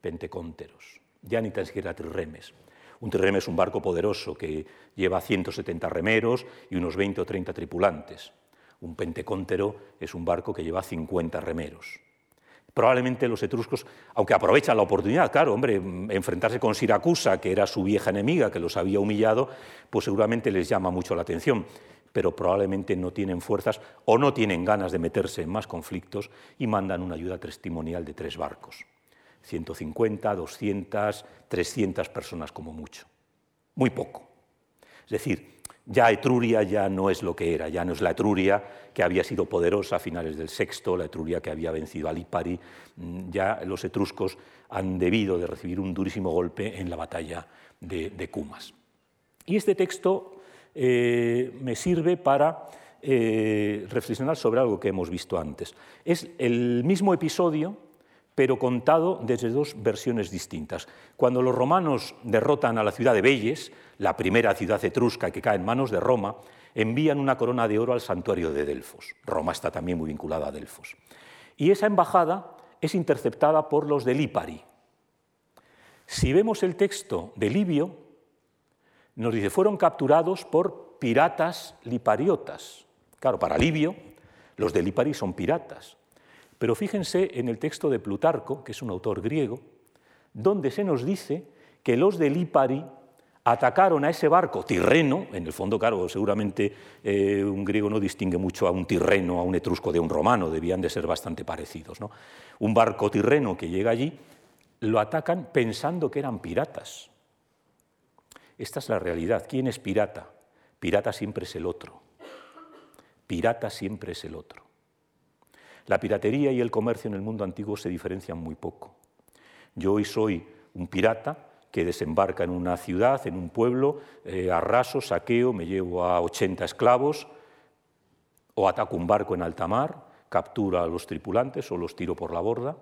pentecónteros, ya ni tan siquiera trirremes. Un trirreme es un barco poderoso que lleva 170 remeros y unos 20 o 30 tripulantes. Un pentecóntero es un barco que lleva 50 remeros. Probablemente los etruscos, aunque aprovechan la oportunidad, claro, hombre, enfrentarse con Siracusa, que era su vieja enemiga, que los había humillado, pues seguramente les llama mucho la atención pero probablemente no tienen fuerzas o no tienen ganas de meterse en más conflictos y mandan una ayuda testimonial de tres barcos. 150, 200, 300 personas como mucho. Muy poco. Es decir, ya Etruria ya no es lo que era, ya no es la Etruria que había sido poderosa a finales del sexto, la Etruria que había vencido a Lipari, mm, ya los etruscos han debido de recibir un durísimo golpe en la batalla de, de Cumas. Y este texto eh, me sirve para eh, reflexionar sobre algo que hemos visto antes. Es el mismo episodio, pero contado desde dos versiones distintas. Cuando los romanos derrotan a la ciudad de Belles, la primera ciudad etrusca que cae en manos de Roma, envían una corona de oro al santuario de Delfos. Roma está también muy vinculada a Delfos. Y esa embajada es interceptada por los de Lipari. Si vemos el texto de Livio, nos dice, fueron capturados por piratas lipariotas. Claro, para Livio, los de Lipari son piratas. Pero fíjense en el texto de Plutarco, que es un autor griego, donde se nos dice que los de Lipari atacaron a ese barco tirreno, en el fondo, claro, seguramente eh, un griego no distingue mucho a un tirreno, a un etrusco de un romano, debían de ser bastante parecidos. ¿no? Un barco tirreno que llega allí, lo atacan pensando que eran piratas. Esta es la realidad. ¿Quién es pirata? Pirata siempre es el otro. Pirata siempre es el otro. La piratería y el comercio en el mundo antiguo se diferencian muy poco. Yo hoy soy un pirata que desembarca en una ciudad, en un pueblo, eh, arraso, saqueo, me llevo a 80 esclavos, o ataco un barco en alta mar, captura a los tripulantes o los tiro por la borda,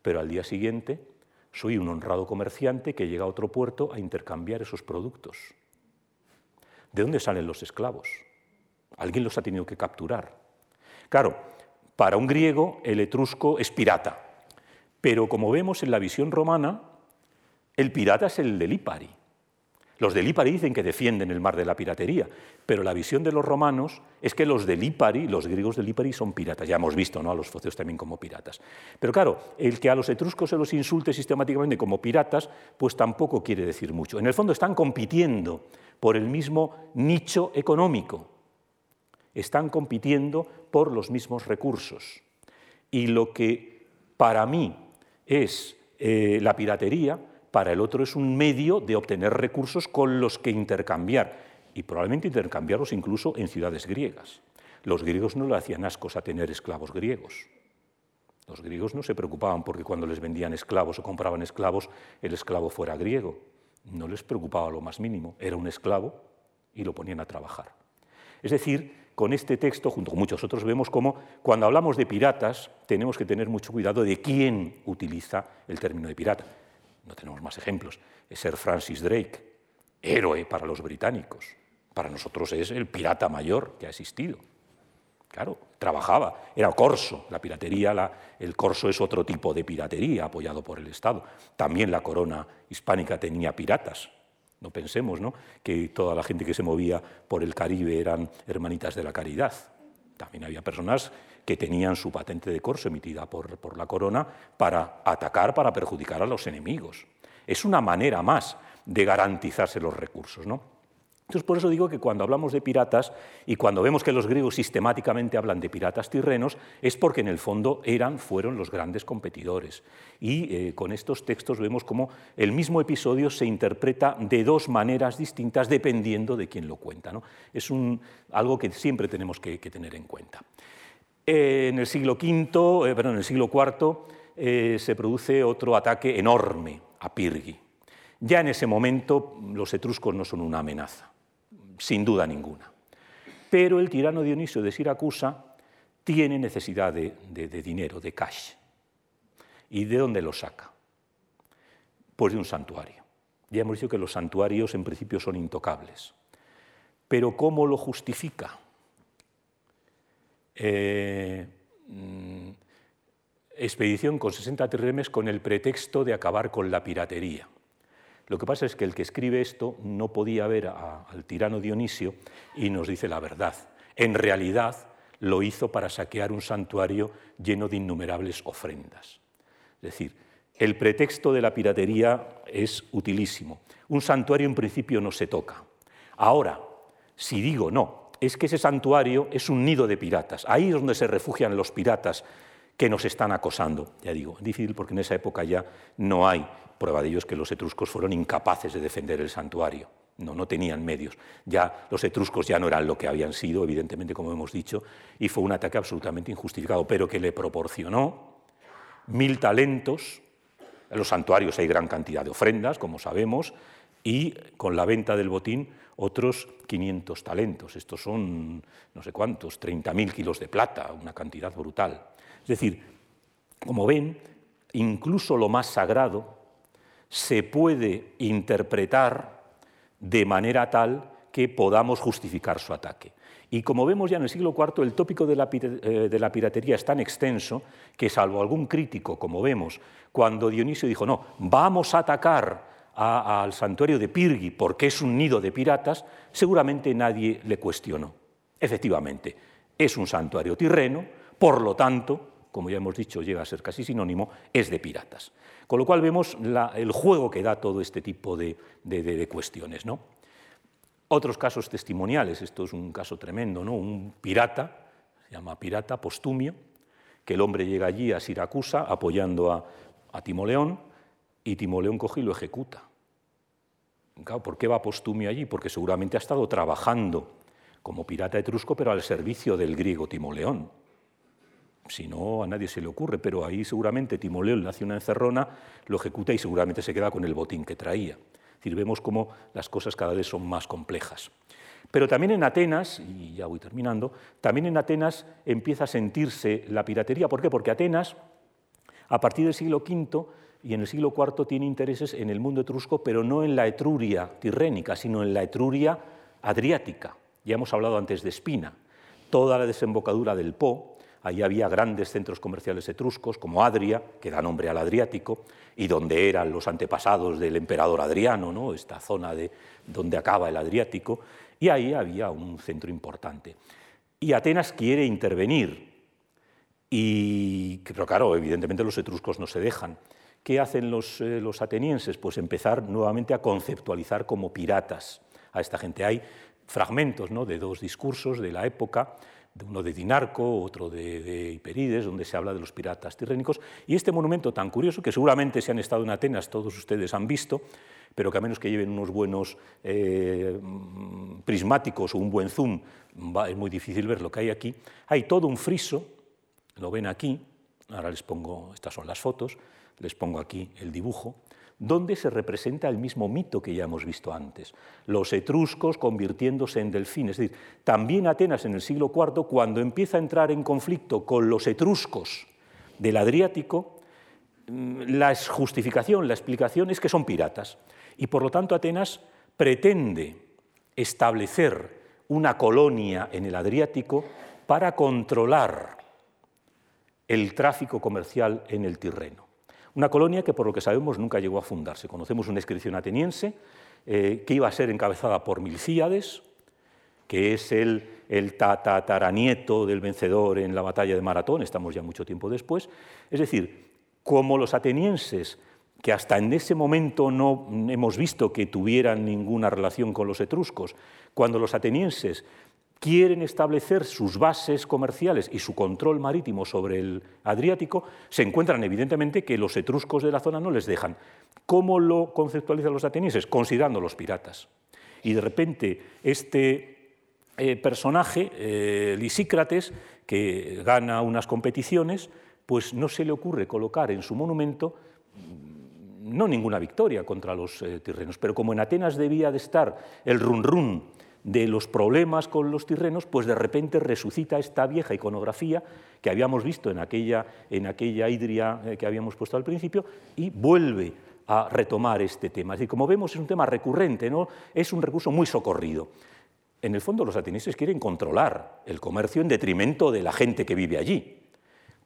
pero al día siguiente soy un honrado comerciante que llega a otro puerto a intercambiar esos productos. ¿De dónde salen los esclavos? Alguien los ha tenido que capturar. Claro, para un griego el etrusco es pirata, pero como vemos en la visión romana, el pirata es el de Lipari. Los de Lipari dicen que defienden el mar de la piratería, pero la visión de los romanos es que los de Lipari, los griegos de Lipari, son piratas. Ya hemos visto ¿no? a los focios también como piratas. Pero claro, el que a los etruscos se los insulte sistemáticamente como piratas, pues tampoco quiere decir mucho. En el fondo están compitiendo por el mismo nicho económico. Están compitiendo por los mismos recursos. Y lo que para mí es eh, la piratería, para el otro es un medio de obtener recursos con los que intercambiar, y probablemente intercambiarlos incluso en ciudades griegas. Los griegos no le hacían ascos a tener esclavos griegos. Los griegos no se preocupaban porque cuando les vendían esclavos o compraban esclavos, el esclavo fuera griego. No les preocupaba lo más mínimo. Era un esclavo y lo ponían a trabajar. Es decir, con este texto, junto con muchos otros, vemos cómo cuando hablamos de piratas tenemos que tener mucho cuidado de quién utiliza el término de pirata no tenemos más ejemplos, es ser Francis Drake, héroe para los británicos. Para nosotros es el pirata mayor que ha existido. Claro, trabajaba, era corso, la piratería, el corso es otro tipo de piratería apoyado por el Estado. También la corona hispánica tenía piratas. No pensemos ¿no? que toda la gente que se movía por el Caribe eran hermanitas de la caridad. También había personas que tenían su patente de corso emitida por, por la corona para atacar, para perjudicar a los enemigos. Es una manera más de garantizarse los recursos. ¿no? Entonces, por eso digo que cuando hablamos de piratas y cuando vemos que los griegos sistemáticamente hablan de piratas tirrenos, es porque en el fondo eran, fueron los grandes competidores. Y eh, con estos textos vemos cómo el mismo episodio se interpreta de dos maneras distintas dependiendo de quién lo cuenta. ¿no? Es un, algo que siempre tenemos que, tener en cuenta. Eh, en el siglo V, eh, perdón, en el siglo IV se produce otro ataque enorme a Pirgi. Ya en ese momento los etruscos no son una amenaza sin duda ninguna. Pero el tirano Dionisio de Siracusa tiene necesidad de, dinero, de cash. ¿Y de dónde lo saca? Pues de un santuario. Ya hemos dicho que los santuarios en principio son intocables. Pero ¿cómo lo justifica? Eh, mm, expedición con 60 terremes con el pretexto de acabar con la piratería. Lo que pasa es que el que escribe esto no podía ver al tirano Dionisio y nos dice la verdad. En realidad lo hizo para saquear un santuario lleno de innumerables ofrendas. Es decir, el pretexto de la piratería es utilísimo. Un santuario en principio no se toca. Ahora, si digo no, es que ese santuario es un nido de piratas. Ahí es donde se refugian los piratas que nos están acosando. Ya digo, difícil porque en esa época ya no hay Prueba de ello que los etruscos fueron incapaces de defender el santuario. No, no tenían medios. Ya los etruscos ya no eran lo que habían sido, evidentemente, como hemos dicho, y fue un ataque absolutamente injustificado, pero que le proporcionó mil talentos. En los santuarios hay gran cantidad de ofrendas, como sabemos, y con la venta del botín otros 500 talentos. Estos son no sé cuántos, 30.000 kilos de plata, una cantidad brutal. Es decir, como ven, incluso lo más sagrado se puede interpretar de manera tal que podamos justificar su ataque. Y como vemos ya en el siglo IV, el tópico de la, eh, piratería es tan extenso que, salvo algún crítico, como vemos, cuando Dionisio dijo, no, vamos a atacar al santuario de Pirgi porque es un nido de piratas, seguramente nadie le cuestionó. Efectivamente, es un santuario tirreno, por lo tanto, como ya hemos dicho, llega a ser casi sinónimo, es de piratas. Con lo cual vemos el juego que da todo este tipo de, cuestiones. ¿no? Otros casos testimoniales, esto es un caso tremendo, ¿no? un pirata, se llama pirata Postumio, que el hombre llega allí a Siracusa apoyando a, a Timoleón y Timoleón coge y lo ejecuta. ¿Por qué va Postumio allí? Porque seguramente ha estado trabajando como pirata etrusco, pero al servicio del griego Timoleón si no, a nadie se le ocurre, pero ahí seguramente Timoleo le hace una encerrona, lo ejecuta y seguramente se queda con el botín que traía. Es decir, vemos cómo las cosas cada vez son más complejas. Pero también en Atenas, y ya voy terminando, también en Atenas empieza a sentirse la piratería. ¿Por qué? Porque Atenas, a partir del siglo V y en el siglo IV, tiene intereses en el mundo etrusco, pero no en la Etruria tirrénica, sino en la Etruria adriática. Ya hemos hablado antes de Espina. Toda la desembocadura del Po, Allí había grandes centros comerciales etruscos, como Adria, que da nombre al Adriático, y donde eran los antepasados del emperador Adriano, ¿no? esta zona de, donde acaba el Adriático, y ahí había un centro importante. Y Atenas quiere intervenir, y, pero claro, evidentemente los etruscos no se dejan. ¿Qué hacen los, eh, los atenienses? Pues empezar nuevamente a conceptualizar como piratas a esta gente. Hay fragmentos ¿no? de dos discursos de la época uno de Dinarco, otro de, Hiperides, donde se habla de los piratas tirrénicos, y este monumento tan curioso, que seguramente si han estado en Atenas todos ustedes han visto, pero que a menos que lleven unos buenos eh, prismáticos o un buen zoom, es muy difícil ver lo que hay aquí, hay todo un friso, lo ven aquí, ahora les pongo, estas son las fotos, les pongo aquí el dibujo, donde se representa el mismo mito que ya hemos visto antes, los etruscos convirtiéndose en delfines. Es decir, también Atenas en el siglo IV, cuando empieza a entrar en conflicto con los etruscos del Adriático, mm, la justificación, la explicación es que son piratas. Y por lo tanto Atenas pretende establecer una colonia en el Adriático para controlar el tráfico comercial en el Tirreno. Una colonia que, por lo que sabemos, nunca llegó a fundarse. Conocemos una inscripción ateniense eh, que iba a ser encabezada por Milcíades, que es el, el tataranieto del vencedor en la batalla de Maratón, estamos ya mucho tiempo después. Es decir, como los atenienses, que hasta en ese momento no hemos visto que tuvieran ninguna relación con los etruscos, cuando los atenienses quieren establecer sus bases comerciales y su control marítimo sobre el Adriático, se encuentran evidentemente que los etruscos de la zona no les dejan. ¿Cómo lo conceptualizan los atenienses? Considerándolos piratas. Y de repente este eh, personaje, eh, Lisícrates, que gana unas competiciones, pues no se le ocurre colocar en su monumento mm, no ninguna victoria contra los eh, tirrenos, pero como en Atenas debía de estar el run run de los problemas con los tirrenos, pues de repente resucita esta vieja iconografía que habíamos visto en aquella, en aquella hidria eh, que habíamos puesto al principio y vuelve a retomar este tema. Es como vemos, es un tema recurrente, ¿no? es un recurso muy socorrido. En el fondo, los atenienses quieren controlar el comercio en detrimento de la gente que vive allí.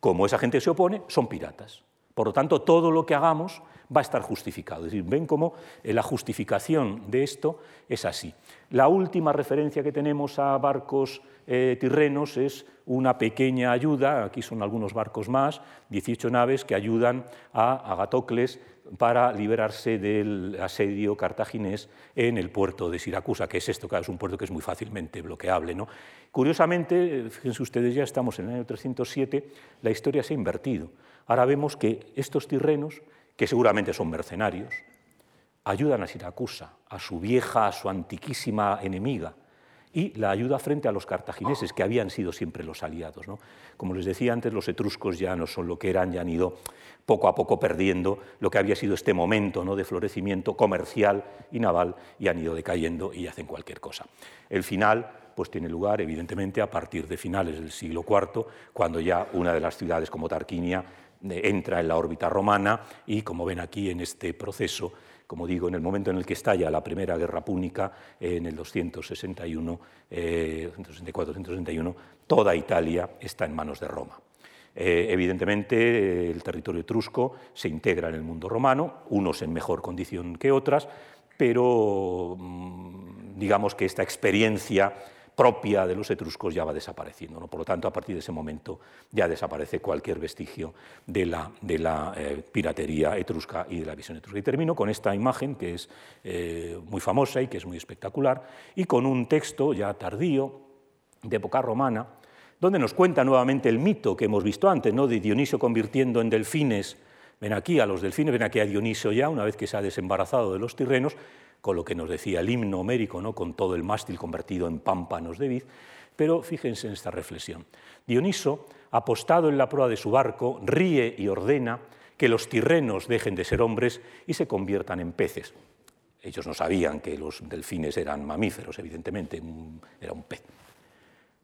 Como esa gente se opone, son piratas. Por lo tanto, todo lo que hagamos va a estar justificado. Es decir, ven cómo eh, la justificación de esto es así. La última referencia que tenemos a barcos eh, tirrenos es una pequeña ayuda, aquí son algunos barcos más, 18 naves que ayudan a Agatocles para liberarse del asedio cartaginés en el puerto de Siracusa, que es esto, claro, es un puerto que es muy fácilmente bloqueable. ¿no? Curiosamente, fíjense ustedes, ya estamos en el año 307, la historia se ha invertido. Ahora vemos que estos tirrenos que seguramente son mercenarios, ayudan a Siracusa, a su vieja, a su antiquísima enemiga, y la ayuda frente a los cartagineses, que habían sido siempre los aliados. Como les decía antes, los etruscos ya no son lo que eran, ya han ido poco a poco perdiendo lo que había sido este momento ¿no? de florecimiento comercial y naval, y han ido decayendo y hacen cualquier cosa. El final pues tiene lugar, evidentemente, a partir de finales del siglo IV, cuando ya una de las ciudades como Tarquinia entra en la órbita romana y, como ven aquí en este proceso, como digo, en el momento en el que estalla la Primera Guerra Púnica, en el 261, 264-261, toda Italia está en manos de Roma. Eh, evidentemente, el territorio etrusco se integra en el mundo romano, unos en mejor condición que otras, pero mm, digamos que esta experiencia propia de los etruscos ya va desapareciendo. ¿no? Por lo tanto, a partir de ese momento ya desaparece cualquier vestigio de la, de la eh, piratería etrusca y de la visión etrusca. Y termino con esta imagen que es eh, muy famosa y que es muy espectacular, y con un texto ya tardío, de época romana, donde nos cuenta nuevamente el mito que hemos visto antes, ¿no? de Dionisio convirtiendo en delfines, ven aquí a los delfines, ven aquí a Dionisio ya, una vez que se ha desembarazado de los tirrenos, con lo que nos decía el himno homérico, ¿no? con todo el mástil convertido en pámpanos de vid, pero fíjense en esta reflexión. Dioniso, apostado en la proa de su barco, ríe y ordena que los tirrenos dejen de ser hombres y se conviertan en peces. Ellos no sabían que los delfines eran mamíferos, evidentemente, era un pez.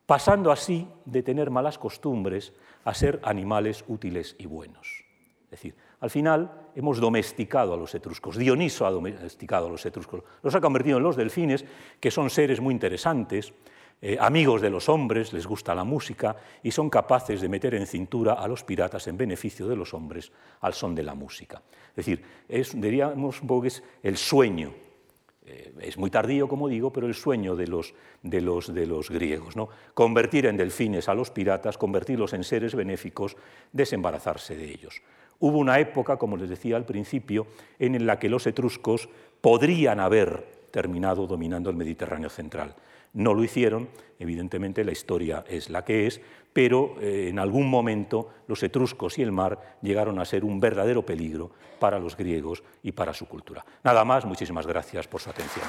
Pasando así de tener malas costumbres a ser animales útiles y buenos. Es decir, al final hemos domesticado a los etruscos, Dioniso ha domesticado a los etruscos, los ha convertido en los delfines, que son seres muy interesantes, eh, amigos de los hombres, les gusta la música y son capaces de meter en cintura a los piratas en beneficio de los hombres al son de la música. Es decir, es, diríamos un poco es el sueño, eh, es muy tardío, como digo, pero el sueño de los, de los, de los griegos, ¿no? convertir en delfines a los piratas, convertirlos en seres benéficos, desembarazarse de ellos. Hubo una época, como les decía al principio, en la que los etruscos podrían haber terminado dominando el Mediterráneo central. No lo hicieron, evidentemente la historia es la que es, pero eh, en algún momento los etruscos y el mar llegaron a ser un verdadero peligro para los griegos y para su cultura. Nada más, muchísimas gracias por su atención.